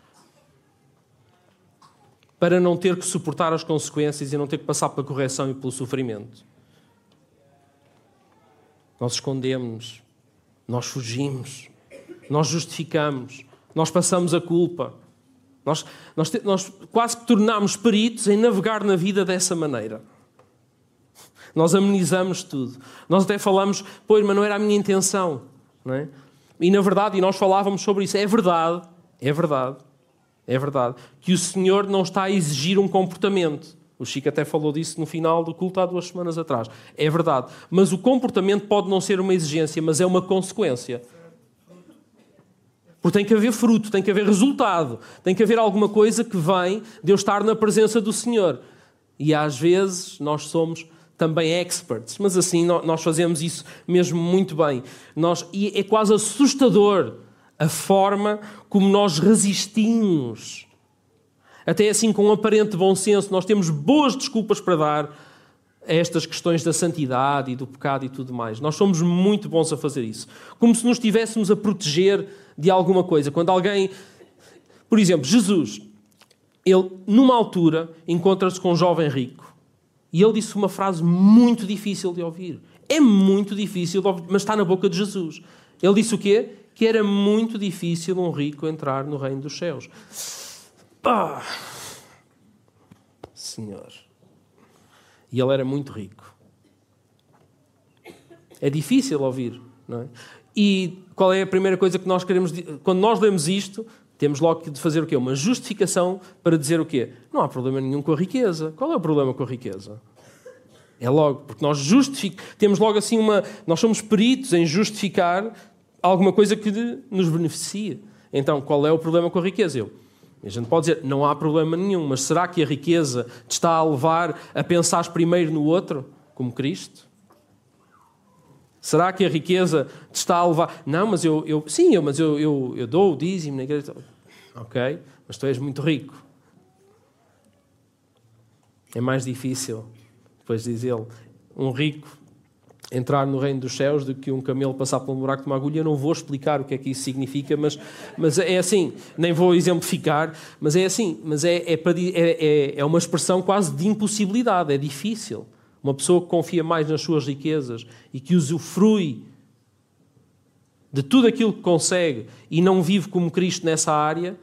para não ter que suportar as consequências e não ter que passar pela correção e pelo sofrimento? Nós escondemos, nós fugimos, nós justificamos, nós passamos a culpa. Nós, nós, nós quase que tornamos peritos em navegar na vida dessa maneira. Nós amenizamos tudo. Nós até falamos, pois, mas não era a minha intenção. Não é? E na verdade, e nós falávamos sobre isso, é verdade, é verdade, é verdade, que o Senhor não está a exigir um comportamento. O Chico até falou disso no final do culto há duas semanas atrás. É verdade. Mas o comportamento pode não ser uma exigência, mas é uma consequência. Porque tem que haver fruto, tem que haver resultado, tem que haver alguma coisa que vem de eu estar na presença do Senhor. E às vezes nós somos também experts, mas assim nós fazemos isso mesmo muito bem. Nós, e é quase assustador a forma como nós resistimos. Até assim, com um aparente bom senso, nós temos boas desculpas para dar a estas questões da santidade e do pecado e tudo mais. Nós somos muito bons a fazer isso. Como se nos estivéssemos a proteger de alguma coisa. Quando alguém. Por exemplo, Jesus, ele, numa altura, encontra-se com um jovem rico e ele disse uma frase muito difícil de ouvir. É muito difícil ouvir, mas está na boca de Jesus. Ele disse o quê? Que era muito difícil um rico entrar no reino dos céus. Pá! Senhor. E ele era muito rico. É difícil ouvir, não é? E qual é a primeira coisa que nós queremos. Quando nós lemos isto, temos logo de fazer o quê? Uma justificação para dizer o quê? Não há problema nenhum com a riqueza. Qual é o problema com a riqueza? É logo, porque nós justificamos, temos logo assim uma. Nós somos peritos em justificar alguma coisa que nos beneficia. Então, qual é o problema com a riqueza? Eu. A gente pode dizer, não há problema nenhum, mas será que a riqueza te está a levar a pensar primeiro no outro, como Cristo? Será que a riqueza te está a levar? Não, mas eu, eu sim, eu, mas eu, eu, eu dou o dízimo na igreja. Ok, mas tu és muito rico. É mais difícil, depois diz ele, um rico entrar no reino dos céus do que um camelo passar um buraco de uma agulha. Eu não vou explicar o que é que isso significa, mas, mas é assim, nem vou exemplificar, mas é assim, mas é, é, é, é uma expressão quase de impossibilidade, é difícil. Uma pessoa que confia mais nas suas riquezas e que usufrui de tudo aquilo que consegue e não vive como Cristo nessa área.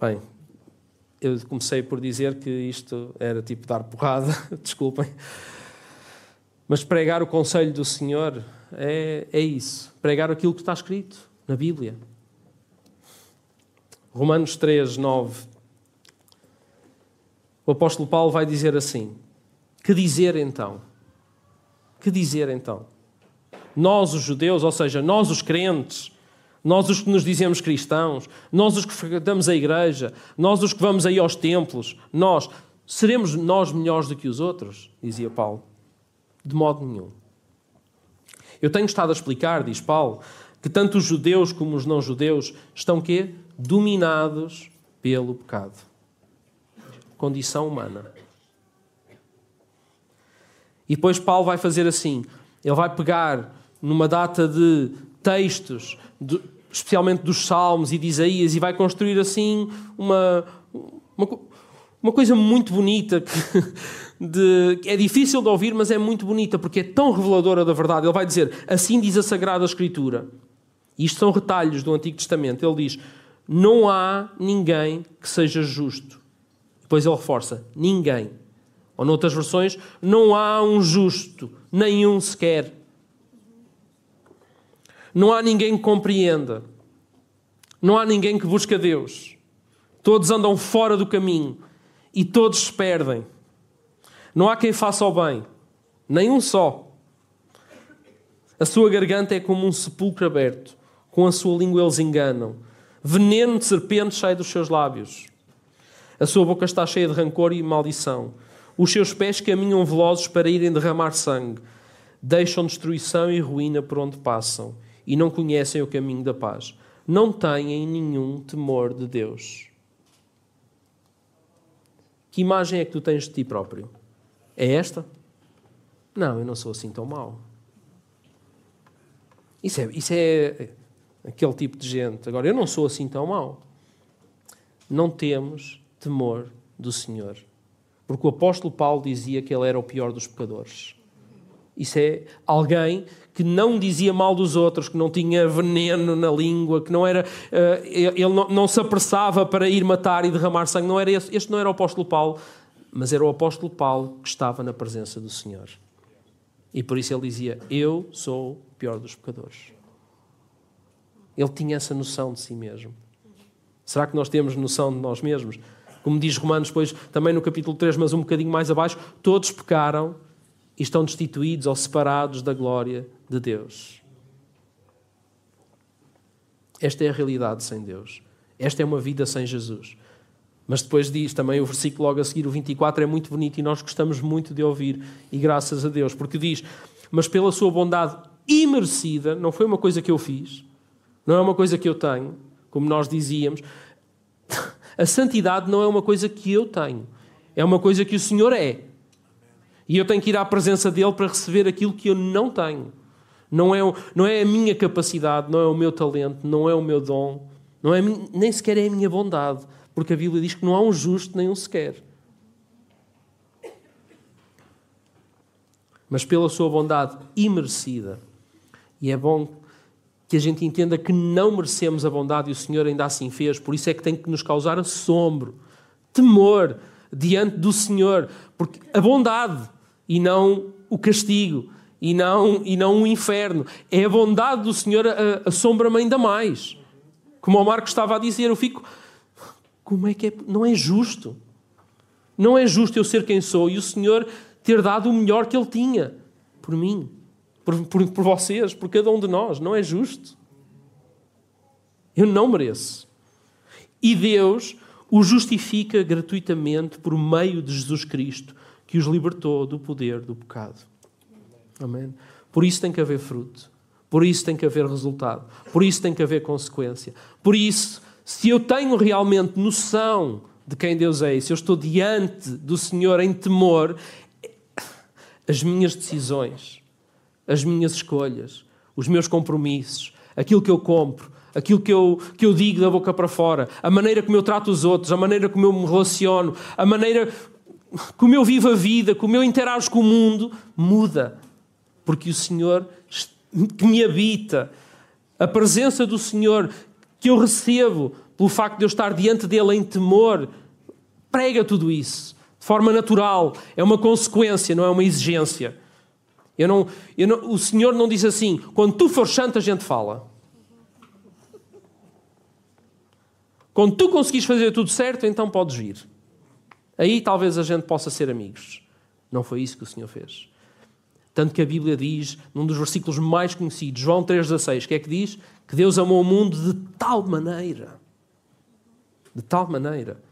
Bem, eu comecei por dizer que isto era tipo dar porrada, desculpem. Mas pregar o conselho do Senhor é, é isso. Pregar aquilo que está escrito na Bíblia. Romanos 3, 9 o apóstolo Paulo vai dizer assim: Que dizer então? Que dizer então? Nós, os judeus, ou seja, nós, os crentes, nós, os que nos dizemos cristãos, nós, os que frequentamos a igreja, nós, os que vamos aí aos templos, nós, seremos nós melhores do que os outros? Dizia Paulo. De modo nenhum. Eu tenho estado a explicar, diz Paulo, que tanto os judeus como os não-judeus estão quê? Dominados pelo pecado condição humana. E depois Paulo vai fazer assim: ele vai pegar numa data de textos, de, especialmente dos Salmos e de Isaías, e vai construir assim uma, uma, uma coisa muito bonita que de, é difícil de ouvir, mas é muito bonita porque é tão reveladora da verdade. Ele vai dizer: Assim diz a Sagrada Escritura. Isto são retalhos do Antigo Testamento. Ele diz: Não há ninguém que seja justo. Depois ele reforça: ninguém. Ou noutras versões, não há um justo, nenhum sequer. Não há ninguém que compreenda. Não há ninguém que busque a Deus. Todos andam fora do caminho e todos se perdem. Não há quem faça o bem, nenhum só. A sua garganta é como um sepulcro aberto. Com a sua língua eles enganam. Veneno de serpente sai dos seus lábios. A sua boca está cheia de rancor e maldição. Os seus pés caminham velozes para irem derramar sangue. Deixam destruição e ruína por onde passam e não conhecem o caminho da paz. Não têm nenhum temor de Deus. Que imagem é que tu tens de ti próprio? É esta? Não, eu não sou assim tão mau. Isso é, isso é aquele tipo de gente. Agora, eu não sou assim tão mau. Não temos temor do Senhor. Porque o apóstolo Paulo dizia que ele era o pior dos pecadores. Isso é alguém que não dizia mal dos outros, que não tinha veneno na língua, que não era, uh, ele não, não, se apressava para ir matar e derramar sangue. Não era esse, este não era o apóstolo Paulo, mas era o apóstolo Paulo que estava na presença do Senhor. E por isso ele dizia: Eu sou o pior dos pecadores. Ele tinha essa noção de si mesmo. Será que nós temos noção de nós mesmos? Como diz Romanos, depois, também no capítulo 3, mas um bocadinho mais abaixo, todos pecaram e estão destituídos ou separados da glória de Deus. Esta é a realidade sem Deus. Esta é uma vida sem Jesus. Mas depois diz também o versículo logo a seguir, o 24, é muito bonito e nós gostamos muito de ouvir, e graças a Deus, porque diz: Mas pela sua bondade imerecida, não foi uma coisa que eu fiz, não é uma coisa que eu tenho, como nós dizíamos, a santidade não é uma coisa que eu tenho, é uma coisa que o Senhor é. E eu tenho que ir à presença dele para receber aquilo que eu não tenho. Não é, não é a minha capacidade, não é o meu talento, não é o meu dom, não é, nem sequer é a minha bondade, porque a Bíblia diz que não há um justo nem um sequer. Mas pela sua bondade imerecida. E é bom que a gente entenda que não merecemos a bondade e o Senhor ainda assim fez, por isso é que tem que nos causar assombro, temor diante do Senhor, porque a bondade e não o castigo e não, e não o inferno. É a bondade do Senhor assombra-me ainda mais. Como o Marco estava a dizer, eu fico. Como é que é? Não é justo. Não é justo eu ser quem sou e o Senhor ter dado o melhor que Ele tinha por mim, por, por, por vocês, por cada um de nós. Não é justo. Eu não mereço. E Deus o justifica gratuitamente por meio de Jesus Cristo que os libertou do poder do pecado. Amém? Por isso tem que haver fruto. Por isso tem que haver resultado. Por isso tem que haver consequência. Por isso, se eu tenho realmente noção de quem Deus é se eu estou diante do Senhor em temor, as minhas decisões, as minhas escolhas, os meus compromissos, aquilo que eu compro, aquilo que eu, que eu digo da boca para fora, a maneira como eu trato os outros, a maneira como eu me relaciono, a maneira como eu vivo a vida, como eu interajo com o mundo, muda. Porque o Senhor que me habita, a presença do Senhor que eu recebo pelo facto de eu estar diante dele em temor, prega tudo isso de forma natural. É uma consequência, não é uma exigência. Eu não, eu não, o Senhor não diz assim: quando tu fores santo, a gente fala. Quando tu conseguires fazer tudo certo, então podes vir. Aí talvez a gente possa ser amigos. Não foi isso que o Senhor fez. Tanto que a Bíblia diz, num dos versículos mais conhecidos, João 3,16, que é que diz? Que Deus amou o mundo de tal maneira, de tal maneira,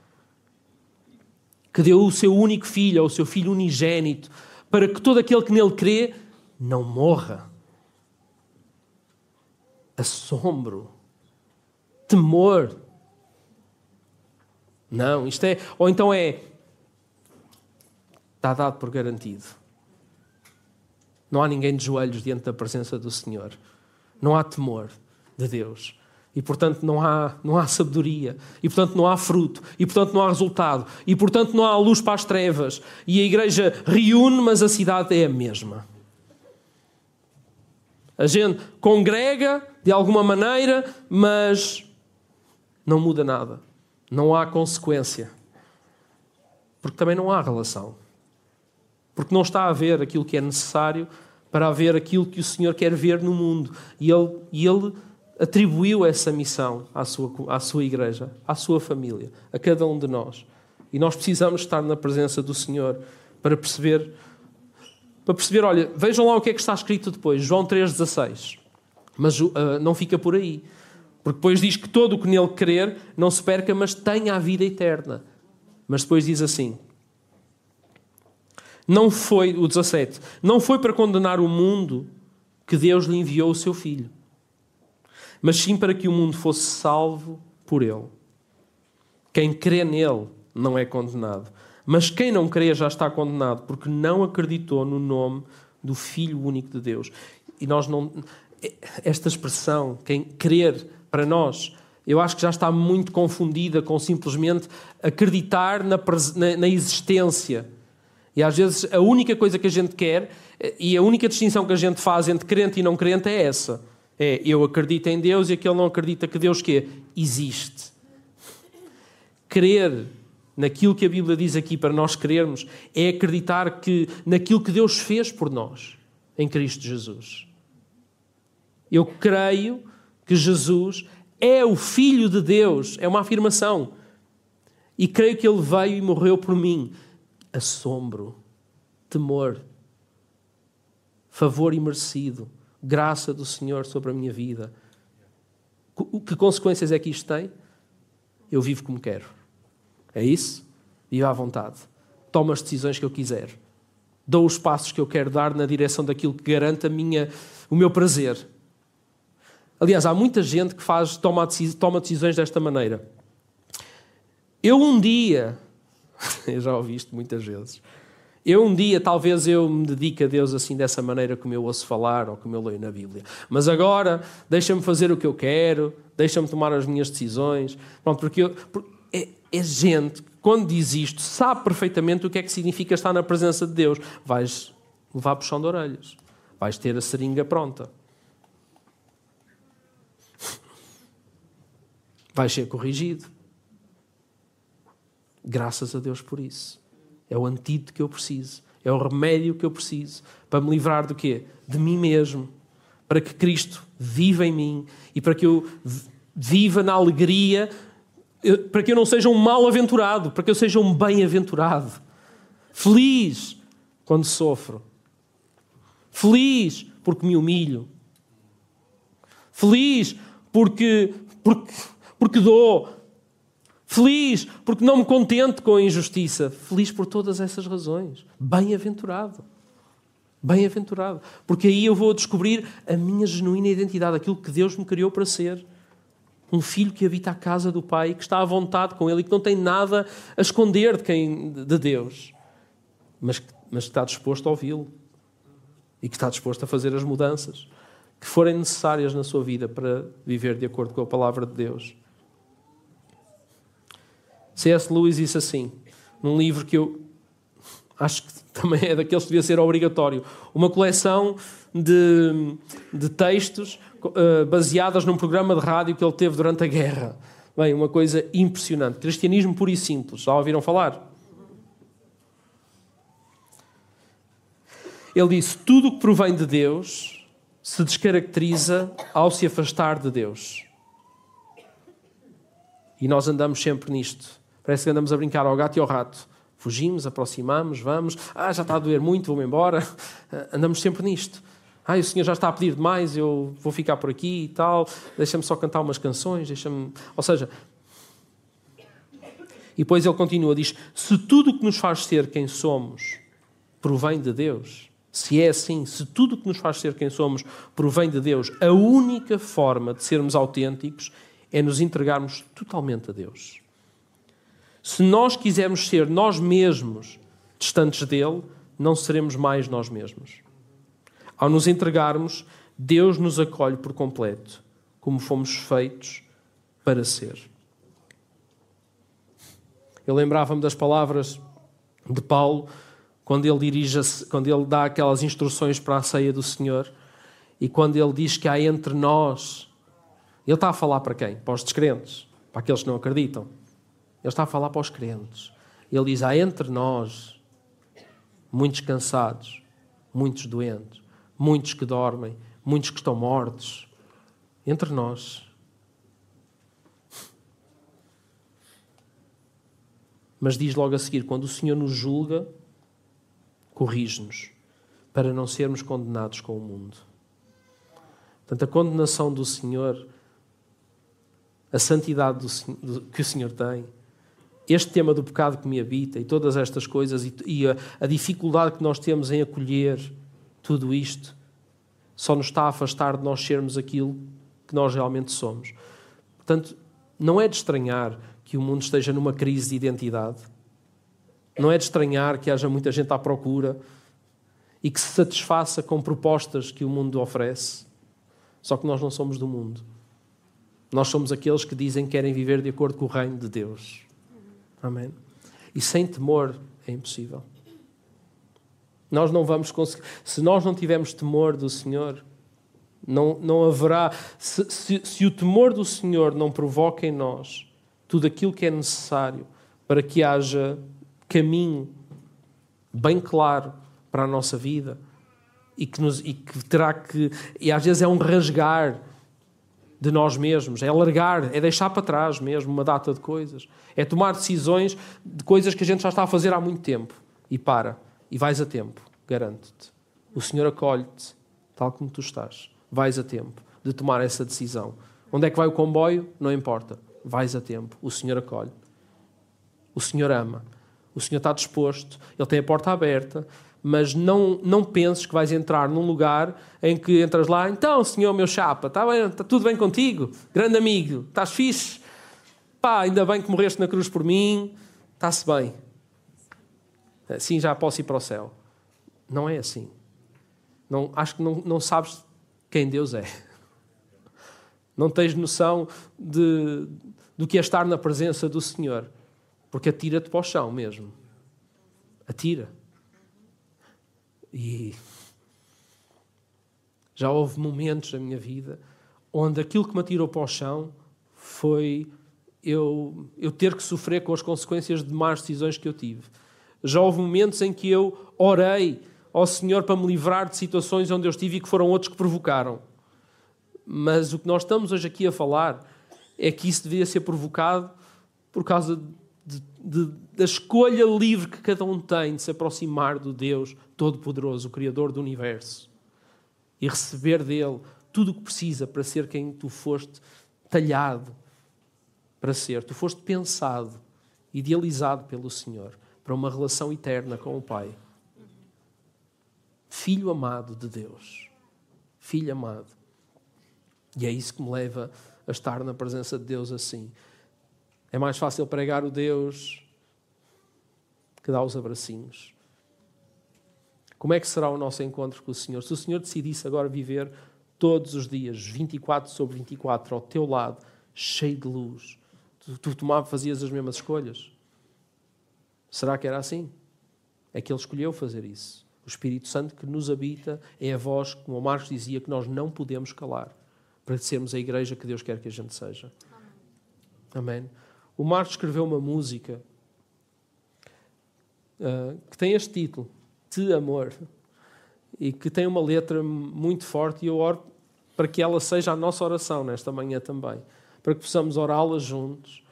que deu o seu único filho, ou o seu filho unigênito, para que todo aquele que nele crê não morra. Assombro, temor. Não, isto é, ou então é Está dado por garantido. Não há ninguém de joelhos diante da presença do Senhor. Não há temor de Deus. E, portanto, não há, não há sabedoria. E, portanto, não há fruto. E, portanto, não há resultado. E, portanto, não há luz para as trevas. E a igreja reúne, mas a cidade é a mesma. A gente congrega de alguma maneira, mas não muda nada. Não há consequência. Porque também não há relação. Porque não está a ver aquilo que é necessário para haver aquilo que o Senhor quer ver no mundo. E Ele, e ele atribuiu essa missão à sua, à sua igreja, à sua família, a cada um de nós. E nós precisamos estar na presença do Senhor para perceber para perceber, olha, vejam lá o que é que está escrito depois, João 3,16. Mas uh, não fica por aí. Porque depois diz que todo o que nele crer não se perca, mas tenha a vida eterna. Mas depois diz assim: Não foi, o 17, não foi para condenar o mundo que Deus lhe enviou o seu filho, mas sim para que o mundo fosse salvo por ele. Quem crê nele não é condenado, mas quem não crê já está condenado, porque não acreditou no nome do Filho único de Deus. E nós não. Esta expressão, quem crer para nós, eu acho que já está muito confundida com simplesmente acreditar na, na, existência. E às vezes a única coisa que a gente quer e a única distinção que a gente faz entre crente e não crente é essa. É eu acredito em Deus e aquele não acredita que Deus que existe. Crer naquilo que a Bíblia diz aqui para nós crermos, é acreditar que naquilo que Deus fez por nós em Cristo Jesus. Eu creio que Jesus é o Filho de Deus, é uma afirmação. E creio que Ele veio e morreu por mim. Assombro, temor, favor imerecido, graça do Senhor sobre a minha vida. Que consequências é que isto tem? Eu vivo como quero. É isso? Vivo à vontade. Tomo as decisões que eu quiser. Dou os passos que eu quero dar na direção daquilo que garante a minha, o meu prazer. Aliás, há muita gente que faz, toma, toma decisões desta maneira. Eu um dia, eu já ouvi isto muitas vezes, eu um dia talvez eu me dedique a Deus assim dessa maneira como eu ouço falar ou como eu leio na Bíblia. Mas agora deixa-me fazer o que eu quero, deixa-me tomar as minhas decisões. Pronto, porque, eu, é, é, gente que quando diz isto sabe perfeitamente o que é que significa estar na presença de Deus. Vais levar puxão de orelhas. Vais ter a seringa pronta. Vais ser corrigido. Graças a Deus por isso. É o antídoto que eu preciso. É o remédio que eu preciso para me livrar do quê? De mim mesmo. Para que Cristo viva em mim e para que eu viva na alegria, para que eu não seja um mal-aventurado, para que eu seja um bem-aventurado. Feliz quando sofro. Feliz porque me humilho. Feliz porque, porque, porque dou Feliz porque não me contente com a injustiça. Feliz por todas essas razões. Bem-aventurado. Bem-aventurado. Porque aí eu vou descobrir a minha genuína identidade, aquilo que Deus me criou para ser. Um filho que habita a casa do Pai, que está à vontade com Ele e que não tem nada a esconder de, quem, de Deus, mas, mas que está disposto a ouvi-lo e que está disposto a fazer as mudanças que forem necessárias na sua vida para viver de acordo com a palavra de Deus. C.S. Lewis disse assim, num livro que eu acho que também é daqueles que devia ser obrigatório, uma coleção de, de textos uh, baseadas num programa de rádio que ele teve durante a guerra. Bem, uma coisa impressionante. Cristianismo puro e simples. Já ouviram falar? Ele disse: tudo o que provém de Deus se descaracteriza ao se afastar de Deus. E nós andamos sempre nisto. Parece que andamos a brincar ao gato e ao rato. Fugimos, aproximamos, vamos. Ah, já está a doer muito, vou-me embora. Andamos sempre nisto. Ah, o Senhor já está a pedir demais, eu vou ficar por aqui e tal. Deixa-me só cantar umas canções, deixa-me. Ou seja. E depois ele continua, diz: se tudo o que nos faz ser quem somos provém de Deus, se é assim, se tudo o que nos faz ser quem somos provém de Deus, a única forma de sermos autênticos é nos entregarmos totalmente a Deus. Se nós quisermos ser nós mesmos distantes dele, não seremos mais nós mesmos. Ao nos entregarmos, Deus nos acolhe por completo, como fomos feitos para ser. Eu lembrava-me das palavras de Paulo quando ele dirige, quando ele dá aquelas instruções para a ceia do Senhor e quando ele diz que há entre nós, ele está a falar para quem? Para os descrentes, para aqueles que não acreditam. Ele está a falar para os crentes. Ele diz: há entre nós muitos cansados, muitos doentes, muitos que dormem, muitos que estão mortos. Entre nós. Mas diz logo a seguir: quando o Senhor nos julga, corrige-nos. para não sermos condenados com o mundo. Portanto, a condenação do Senhor, a santidade do, que o Senhor tem, este tema do pecado que me habita e todas estas coisas e, e a, a dificuldade que nós temos em acolher tudo isto, só nos está a afastar de nós sermos aquilo que nós realmente somos. Portanto, não é de estranhar que o mundo esteja numa crise de identidade. Não é de estranhar que haja muita gente à procura e que se satisfaça com propostas que o mundo oferece. Só que nós não somos do mundo. Nós somos aqueles que dizem que querem viver de acordo com o reino de Deus. Amém? E sem temor é impossível. Nós não vamos conseguir. Se nós não tivermos temor do Senhor, não, não haverá. Se, se, se o temor do Senhor não provoca em nós tudo aquilo que é necessário para que haja caminho bem claro para a nossa vida e que, nos, e que terá que. E às vezes é um rasgar de nós mesmos, é largar, é deixar para trás mesmo uma data de coisas, é tomar decisões de coisas que a gente já está a fazer há muito tempo e para e vais a tempo, garanto-te. O Senhor acolhe-te, tal como tu estás. Vais a tempo de tomar essa decisão. Onde é que vai o comboio? Não importa. Vais a tempo. O Senhor acolhe. O Senhor ama. O Senhor está disposto. Ele tem a porta aberta. Mas não, não penses que vais entrar num lugar em que entras lá. Então, Senhor, meu chapa, está, está tudo bem contigo? Grande amigo, estás fixe? Pá, ainda bem que morreste na cruz por mim. Está-se bem assim já posso ir para o céu. Não é assim. Não, acho que não, não sabes quem Deus é. Não tens noção de, do que é estar na presença do Senhor. Porque atira-te para o chão mesmo. Atira. E já houve momentos na minha vida onde aquilo que me atirou para o chão foi eu, eu ter que sofrer com as consequências de más decisões que eu tive. Já houve momentos em que eu orei ao Senhor para me livrar de situações onde eu estive e que foram outros que provocaram. Mas o que nós estamos hoje aqui a falar é que isso devia ser provocado por causa de, de, da escolha livre que cada um tem de se aproximar do Deus Todo-Poderoso, o Criador do Universo, e receber dele tudo o que precisa para ser quem tu foste talhado para ser. Tu foste pensado, idealizado pelo Senhor para uma relação eterna com o Pai. Filho amado de Deus. Filho amado. E é isso que me leva a estar na presença de Deus assim. É mais fácil pregar o Deus que dar os abracinhos. Como é que será o nosso encontro com o Senhor? Se o Senhor decidisse agora viver todos os dias, 24 sobre 24, ao teu lado, cheio de luz, tu, tu tomava, fazias as mesmas escolhas? Será que era assim? É que ele escolheu fazer isso. O Espírito Santo que nos habita é a voz, como o Marcos dizia, que nós não podemos calar para sermos a igreja que Deus quer que a gente seja. Amém. Amém. O Marcos escreveu uma música uh, que tem este título, Te Amor, e que tem uma letra muito forte, e eu oro para que ela seja a nossa oração nesta manhã também, para que possamos orá-la juntos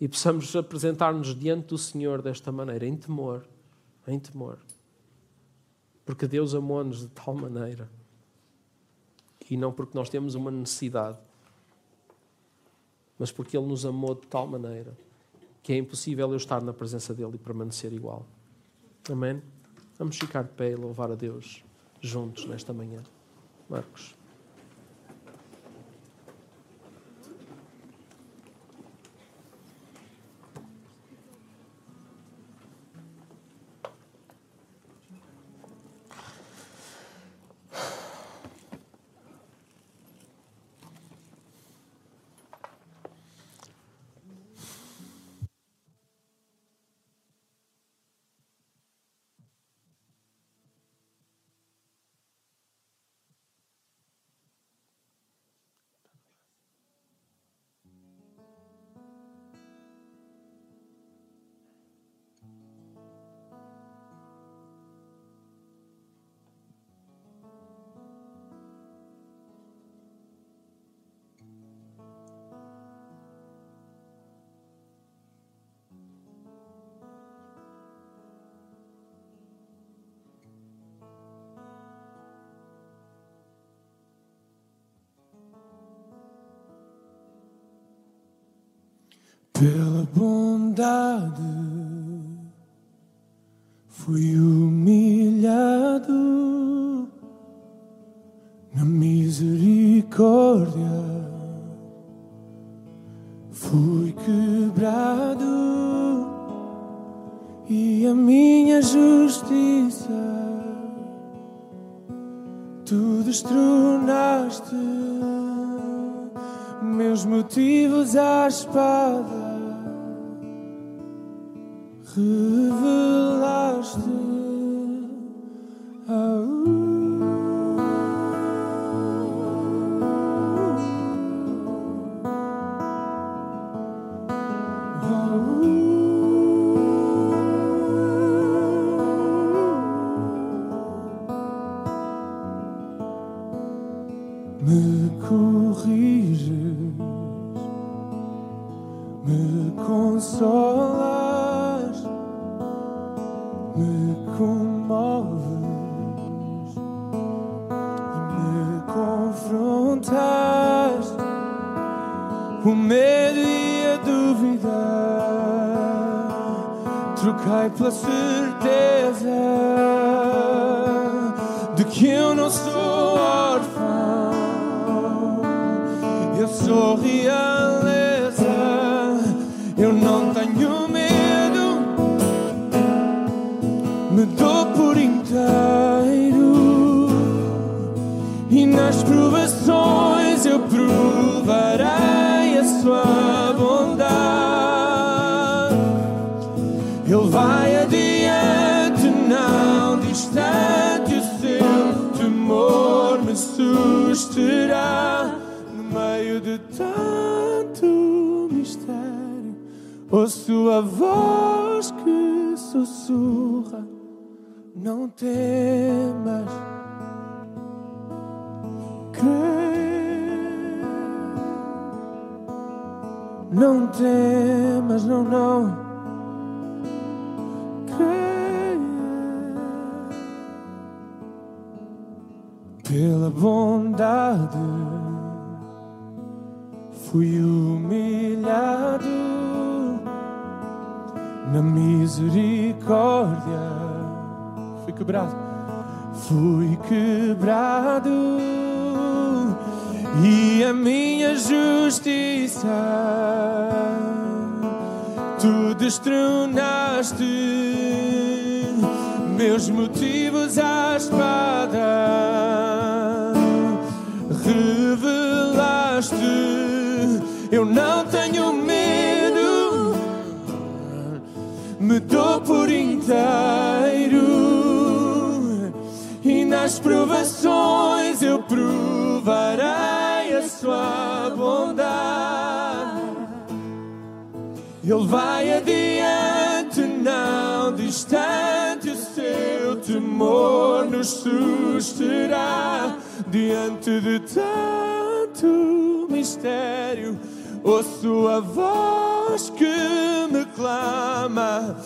e possamos apresentar-nos diante do Senhor desta maneira, em temor, em temor. Porque Deus amou-nos de tal maneira e não porque nós temos uma necessidade, mas porque Ele nos amou de tal maneira que é impossível eu estar na presença dEle e permanecer igual. Amém? Vamos ficar de pé e louvar a Deus juntos nesta manhã. Marcos. Pela bondade fui humilhado Me corriges, me consolas, me comoves me confrontas. O medo e a dúvida trocai pela certeza de que eu não sou sou realeza, eu não tenho medo, me dou por inteiro. E nas provações eu provarei a sua bondade. Ele vai adiante, não distante, o seu temor me susterá Ouço a voz que sussurra: Não temas. Não temas, não, não. Pela bondade fui humilhado na misericórdia. Fui quebrado, fui quebrado. E a minha justiça. Tu destronaste meus motivos à espada. Revelaste. Eu não tenho medo me dou por inteiro e nas provações eu provarei a sua bondade ele vai adiante, não distante, o seu temor nos susterá diante de tanto mistério. Ouço a voz que me clamor.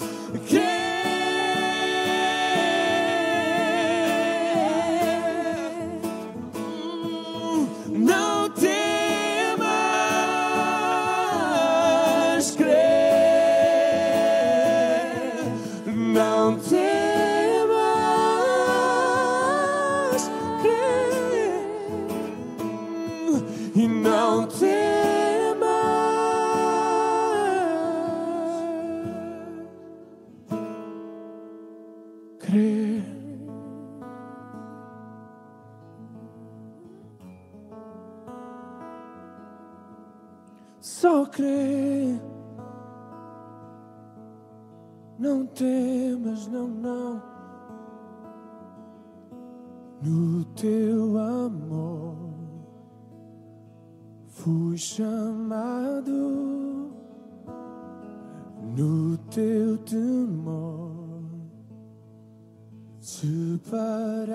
Fui chamado. No teu temor separado.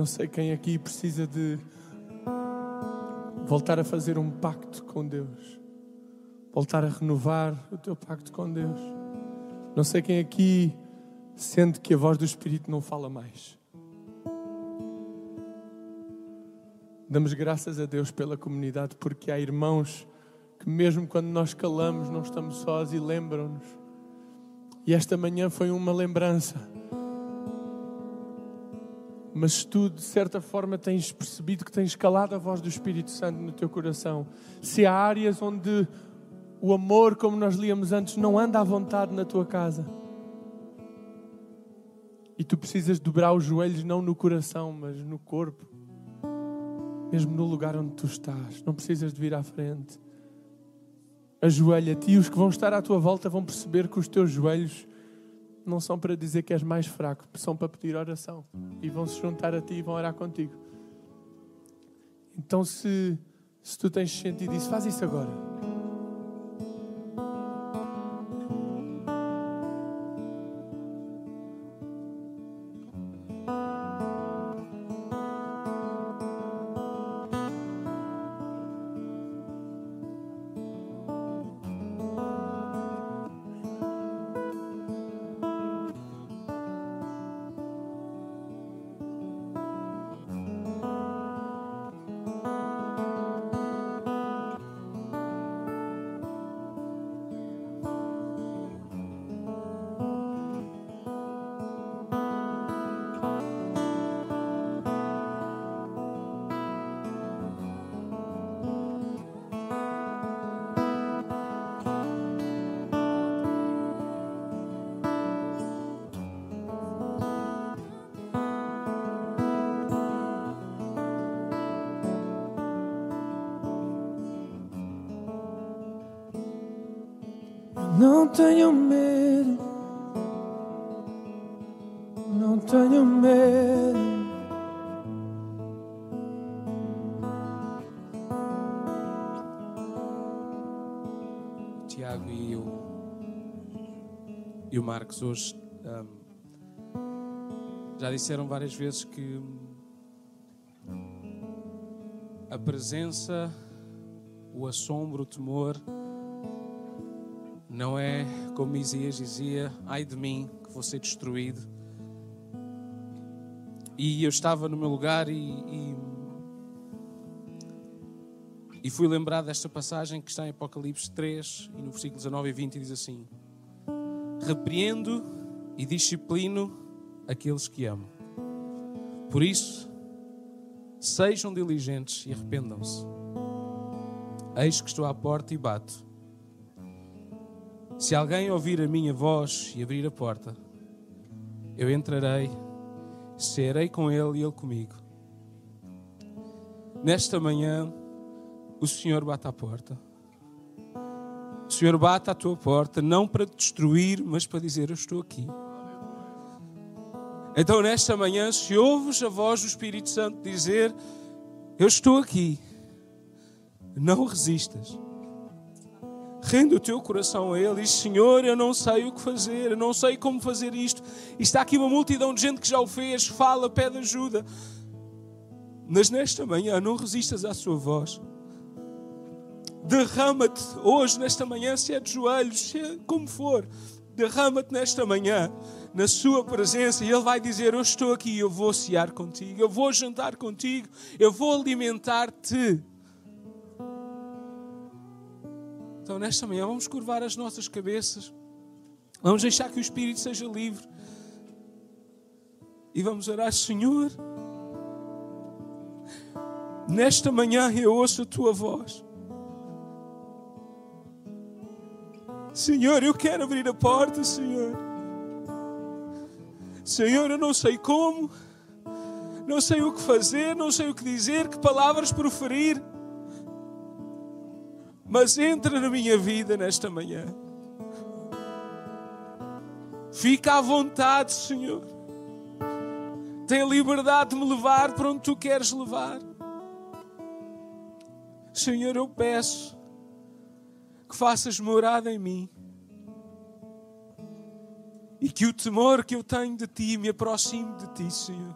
Não sei quem aqui precisa de voltar a fazer um pacto com Deus, voltar a renovar o teu pacto com Deus. Não sei quem aqui sente que a voz do Espírito não fala mais. Damos graças a Deus pela comunidade, porque há irmãos que, mesmo quando nós calamos, não estamos sós e lembram-nos. E esta manhã foi uma lembrança. Mas tu, de certa forma, tens percebido que tens calado a voz do Espírito Santo no teu coração, se há áreas onde o amor, como nós líamos antes, não anda à vontade na tua casa, e tu precisas dobrar os joelhos não no coração, mas no corpo, mesmo no lugar onde tu estás. Não precisas de vir à frente. Ajoelha-te e os que vão estar à tua volta vão perceber que os teus joelhos não são para dizer que és mais fraco, são para pedir oração. E vão se juntar a ti e vão orar contigo. Então, se, se tu tens sentido isso, faz isso agora. Tiago e o, e o Marcos hoje um, já disseram várias vezes que a presença, o assombro, o temor não é como Isaías dizia: ai de mim que vou ser destruído. E eu estava no meu lugar e, e, e fui lembrado desta passagem que está em Apocalipse 3 e no versículo 19 e 20 diz assim: Repreendo e disciplino aqueles que amo. Por isso, sejam diligentes e arrependam-se. Eis que estou à porta e bato. Se alguém ouvir a minha voz e abrir a porta, eu entrarei, serei com ele e ele comigo. Nesta manhã, o Senhor bate à porta. O Senhor bate à tua porta, não para te destruir, mas para dizer: Eu estou aqui. Então, nesta manhã, se ouves a voz do Espírito Santo dizer: Eu estou aqui, não resistas rende o teu coração a Ele diz: Senhor, eu não sei o que fazer, eu não sei como fazer isto. Está aqui uma multidão de gente que já o fez, fala, pede ajuda. Mas nesta manhã, não resistas à sua voz. Derrama-te hoje, nesta manhã, se é de joelhos, se é como for. Derrama-te nesta manhã na Sua presença e Ele vai dizer: Eu estou aqui, eu vou cear contigo, eu vou jantar contigo, eu vou alimentar-te. Então, nesta manhã, vamos curvar as nossas cabeças, vamos deixar que o Espírito seja livre e vamos orar, Senhor. Nesta manhã eu ouço a tua voz. Senhor, eu quero abrir a porta, Senhor. Senhor, eu não sei como, não sei o que fazer, não sei o que dizer, que palavras proferir mas entra na minha vida nesta manhã. Fica à vontade, Senhor. Tem liberdade de me levar para onde tu queres levar. Senhor, eu peço que faças morada em mim e que o temor que eu tenho de ti me aproxime de ti, Senhor.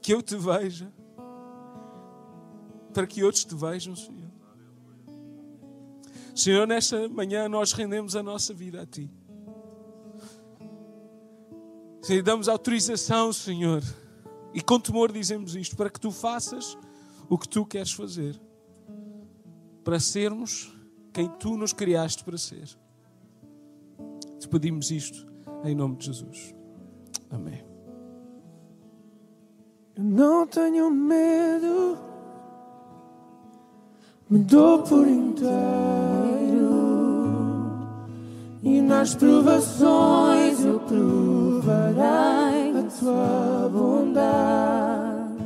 que eu te veja, para que outros te vejam, Senhor. Senhor, nesta manhã nós rendemos a nossa vida a Ti. Senhor, damos autorização, Senhor, e com temor dizemos isto, para que Tu faças o que Tu queres fazer, para sermos quem Tu nos criaste para ser. Te pedimos isto em nome de Jesus. Amém. Eu não tenho medo, me dou por inteiro, e nas provações eu provarei a tua bondade.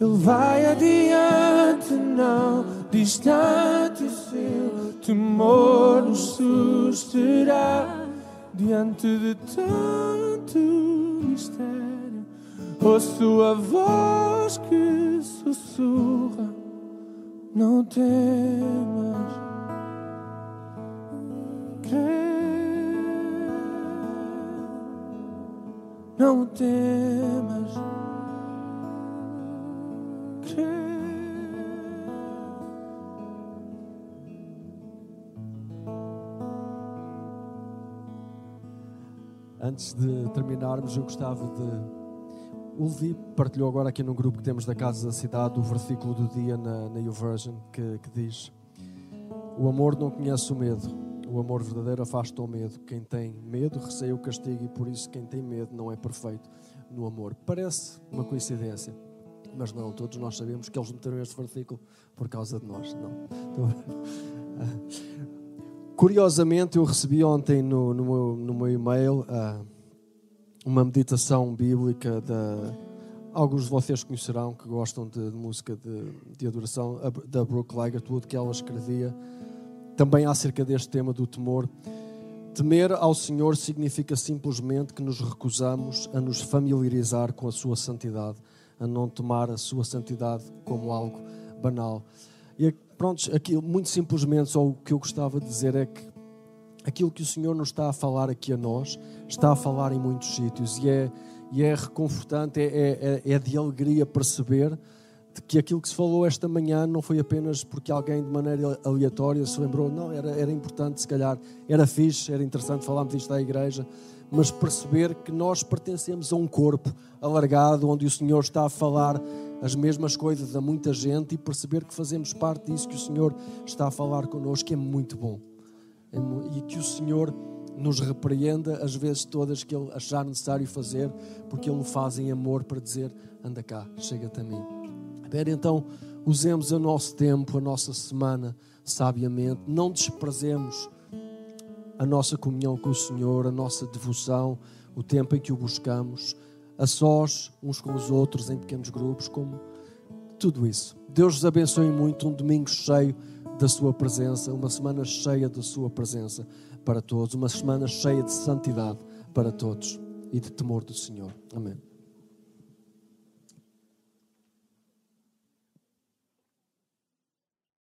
Ele vai adiante, não distante, o seu temor nos susterá diante de tanto mistério. Ouço a voz que sussurra: Não temas, crê, não temas, crê. Antes de terminarmos, eu gostava de o partilhou agora aqui num grupo que temos da Casa da Cidade o versículo do dia na, na YouVersion que, que diz: O amor não conhece o medo, o amor verdadeiro afasta o medo. Quem tem medo receia o castigo e por isso quem tem medo não é perfeito no amor. Parece uma coincidência, mas não, todos nós sabemos que eles meteram este versículo por causa de nós. Não. Curiosamente, eu recebi ontem no, no, meu, no meu e-mail. Uh, uma meditação bíblica da alguns de vocês conhecerão que gostam de, de música de, de, adoração da Brooke Ligertwood que ela escrevia. Também acerca deste tema do temor. Temer ao Senhor significa simplesmente que nos recusamos a nos familiarizar com a sua santidade a não tomar a sua santidade como algo banal. E pronto, aqui muito simplesmente só o que eu gostava de dizer é que aquilo que o Senhor nos está a falar aqui a nós, está a falar em muitos sítios e é, e é reconfortante, é, é, é, é de alegria perceber que aquilo que se falou esta manhã não foi apenas porque alguém de maneira aleatória se lembrou, não, era, era importante, se calhar, era fixe, era interessante falarmos disto à igreja, mas perceber que nós pertencemos a um corpo alargado, onde o Senhor está a falar as mesmas coisas a muita gente e perceber que fazemos parte disso que o Senhor está a falar connosco, é muito bom e que o Senhor nos repreenda as vezes todas que Ele achar necessário fazer, porque Ele o faz em amor para dizer: anda cá, chega-te a mim. Espera, então, usemos o nosso tempo, a nossa semana sabiamente, não desprezemos a nossa comunhão com o Senhor, a nossa devoção, o tempo em que o buscamos, a sós, uns com os outros, em pequenos grupos, como tudo isso. Deus os abençoe muito, um domingo cheio da Sua presença, uma semana cheia da Sua presença para todos, uma semana cheia de santidade para todos e de temor do Senhor. Amém.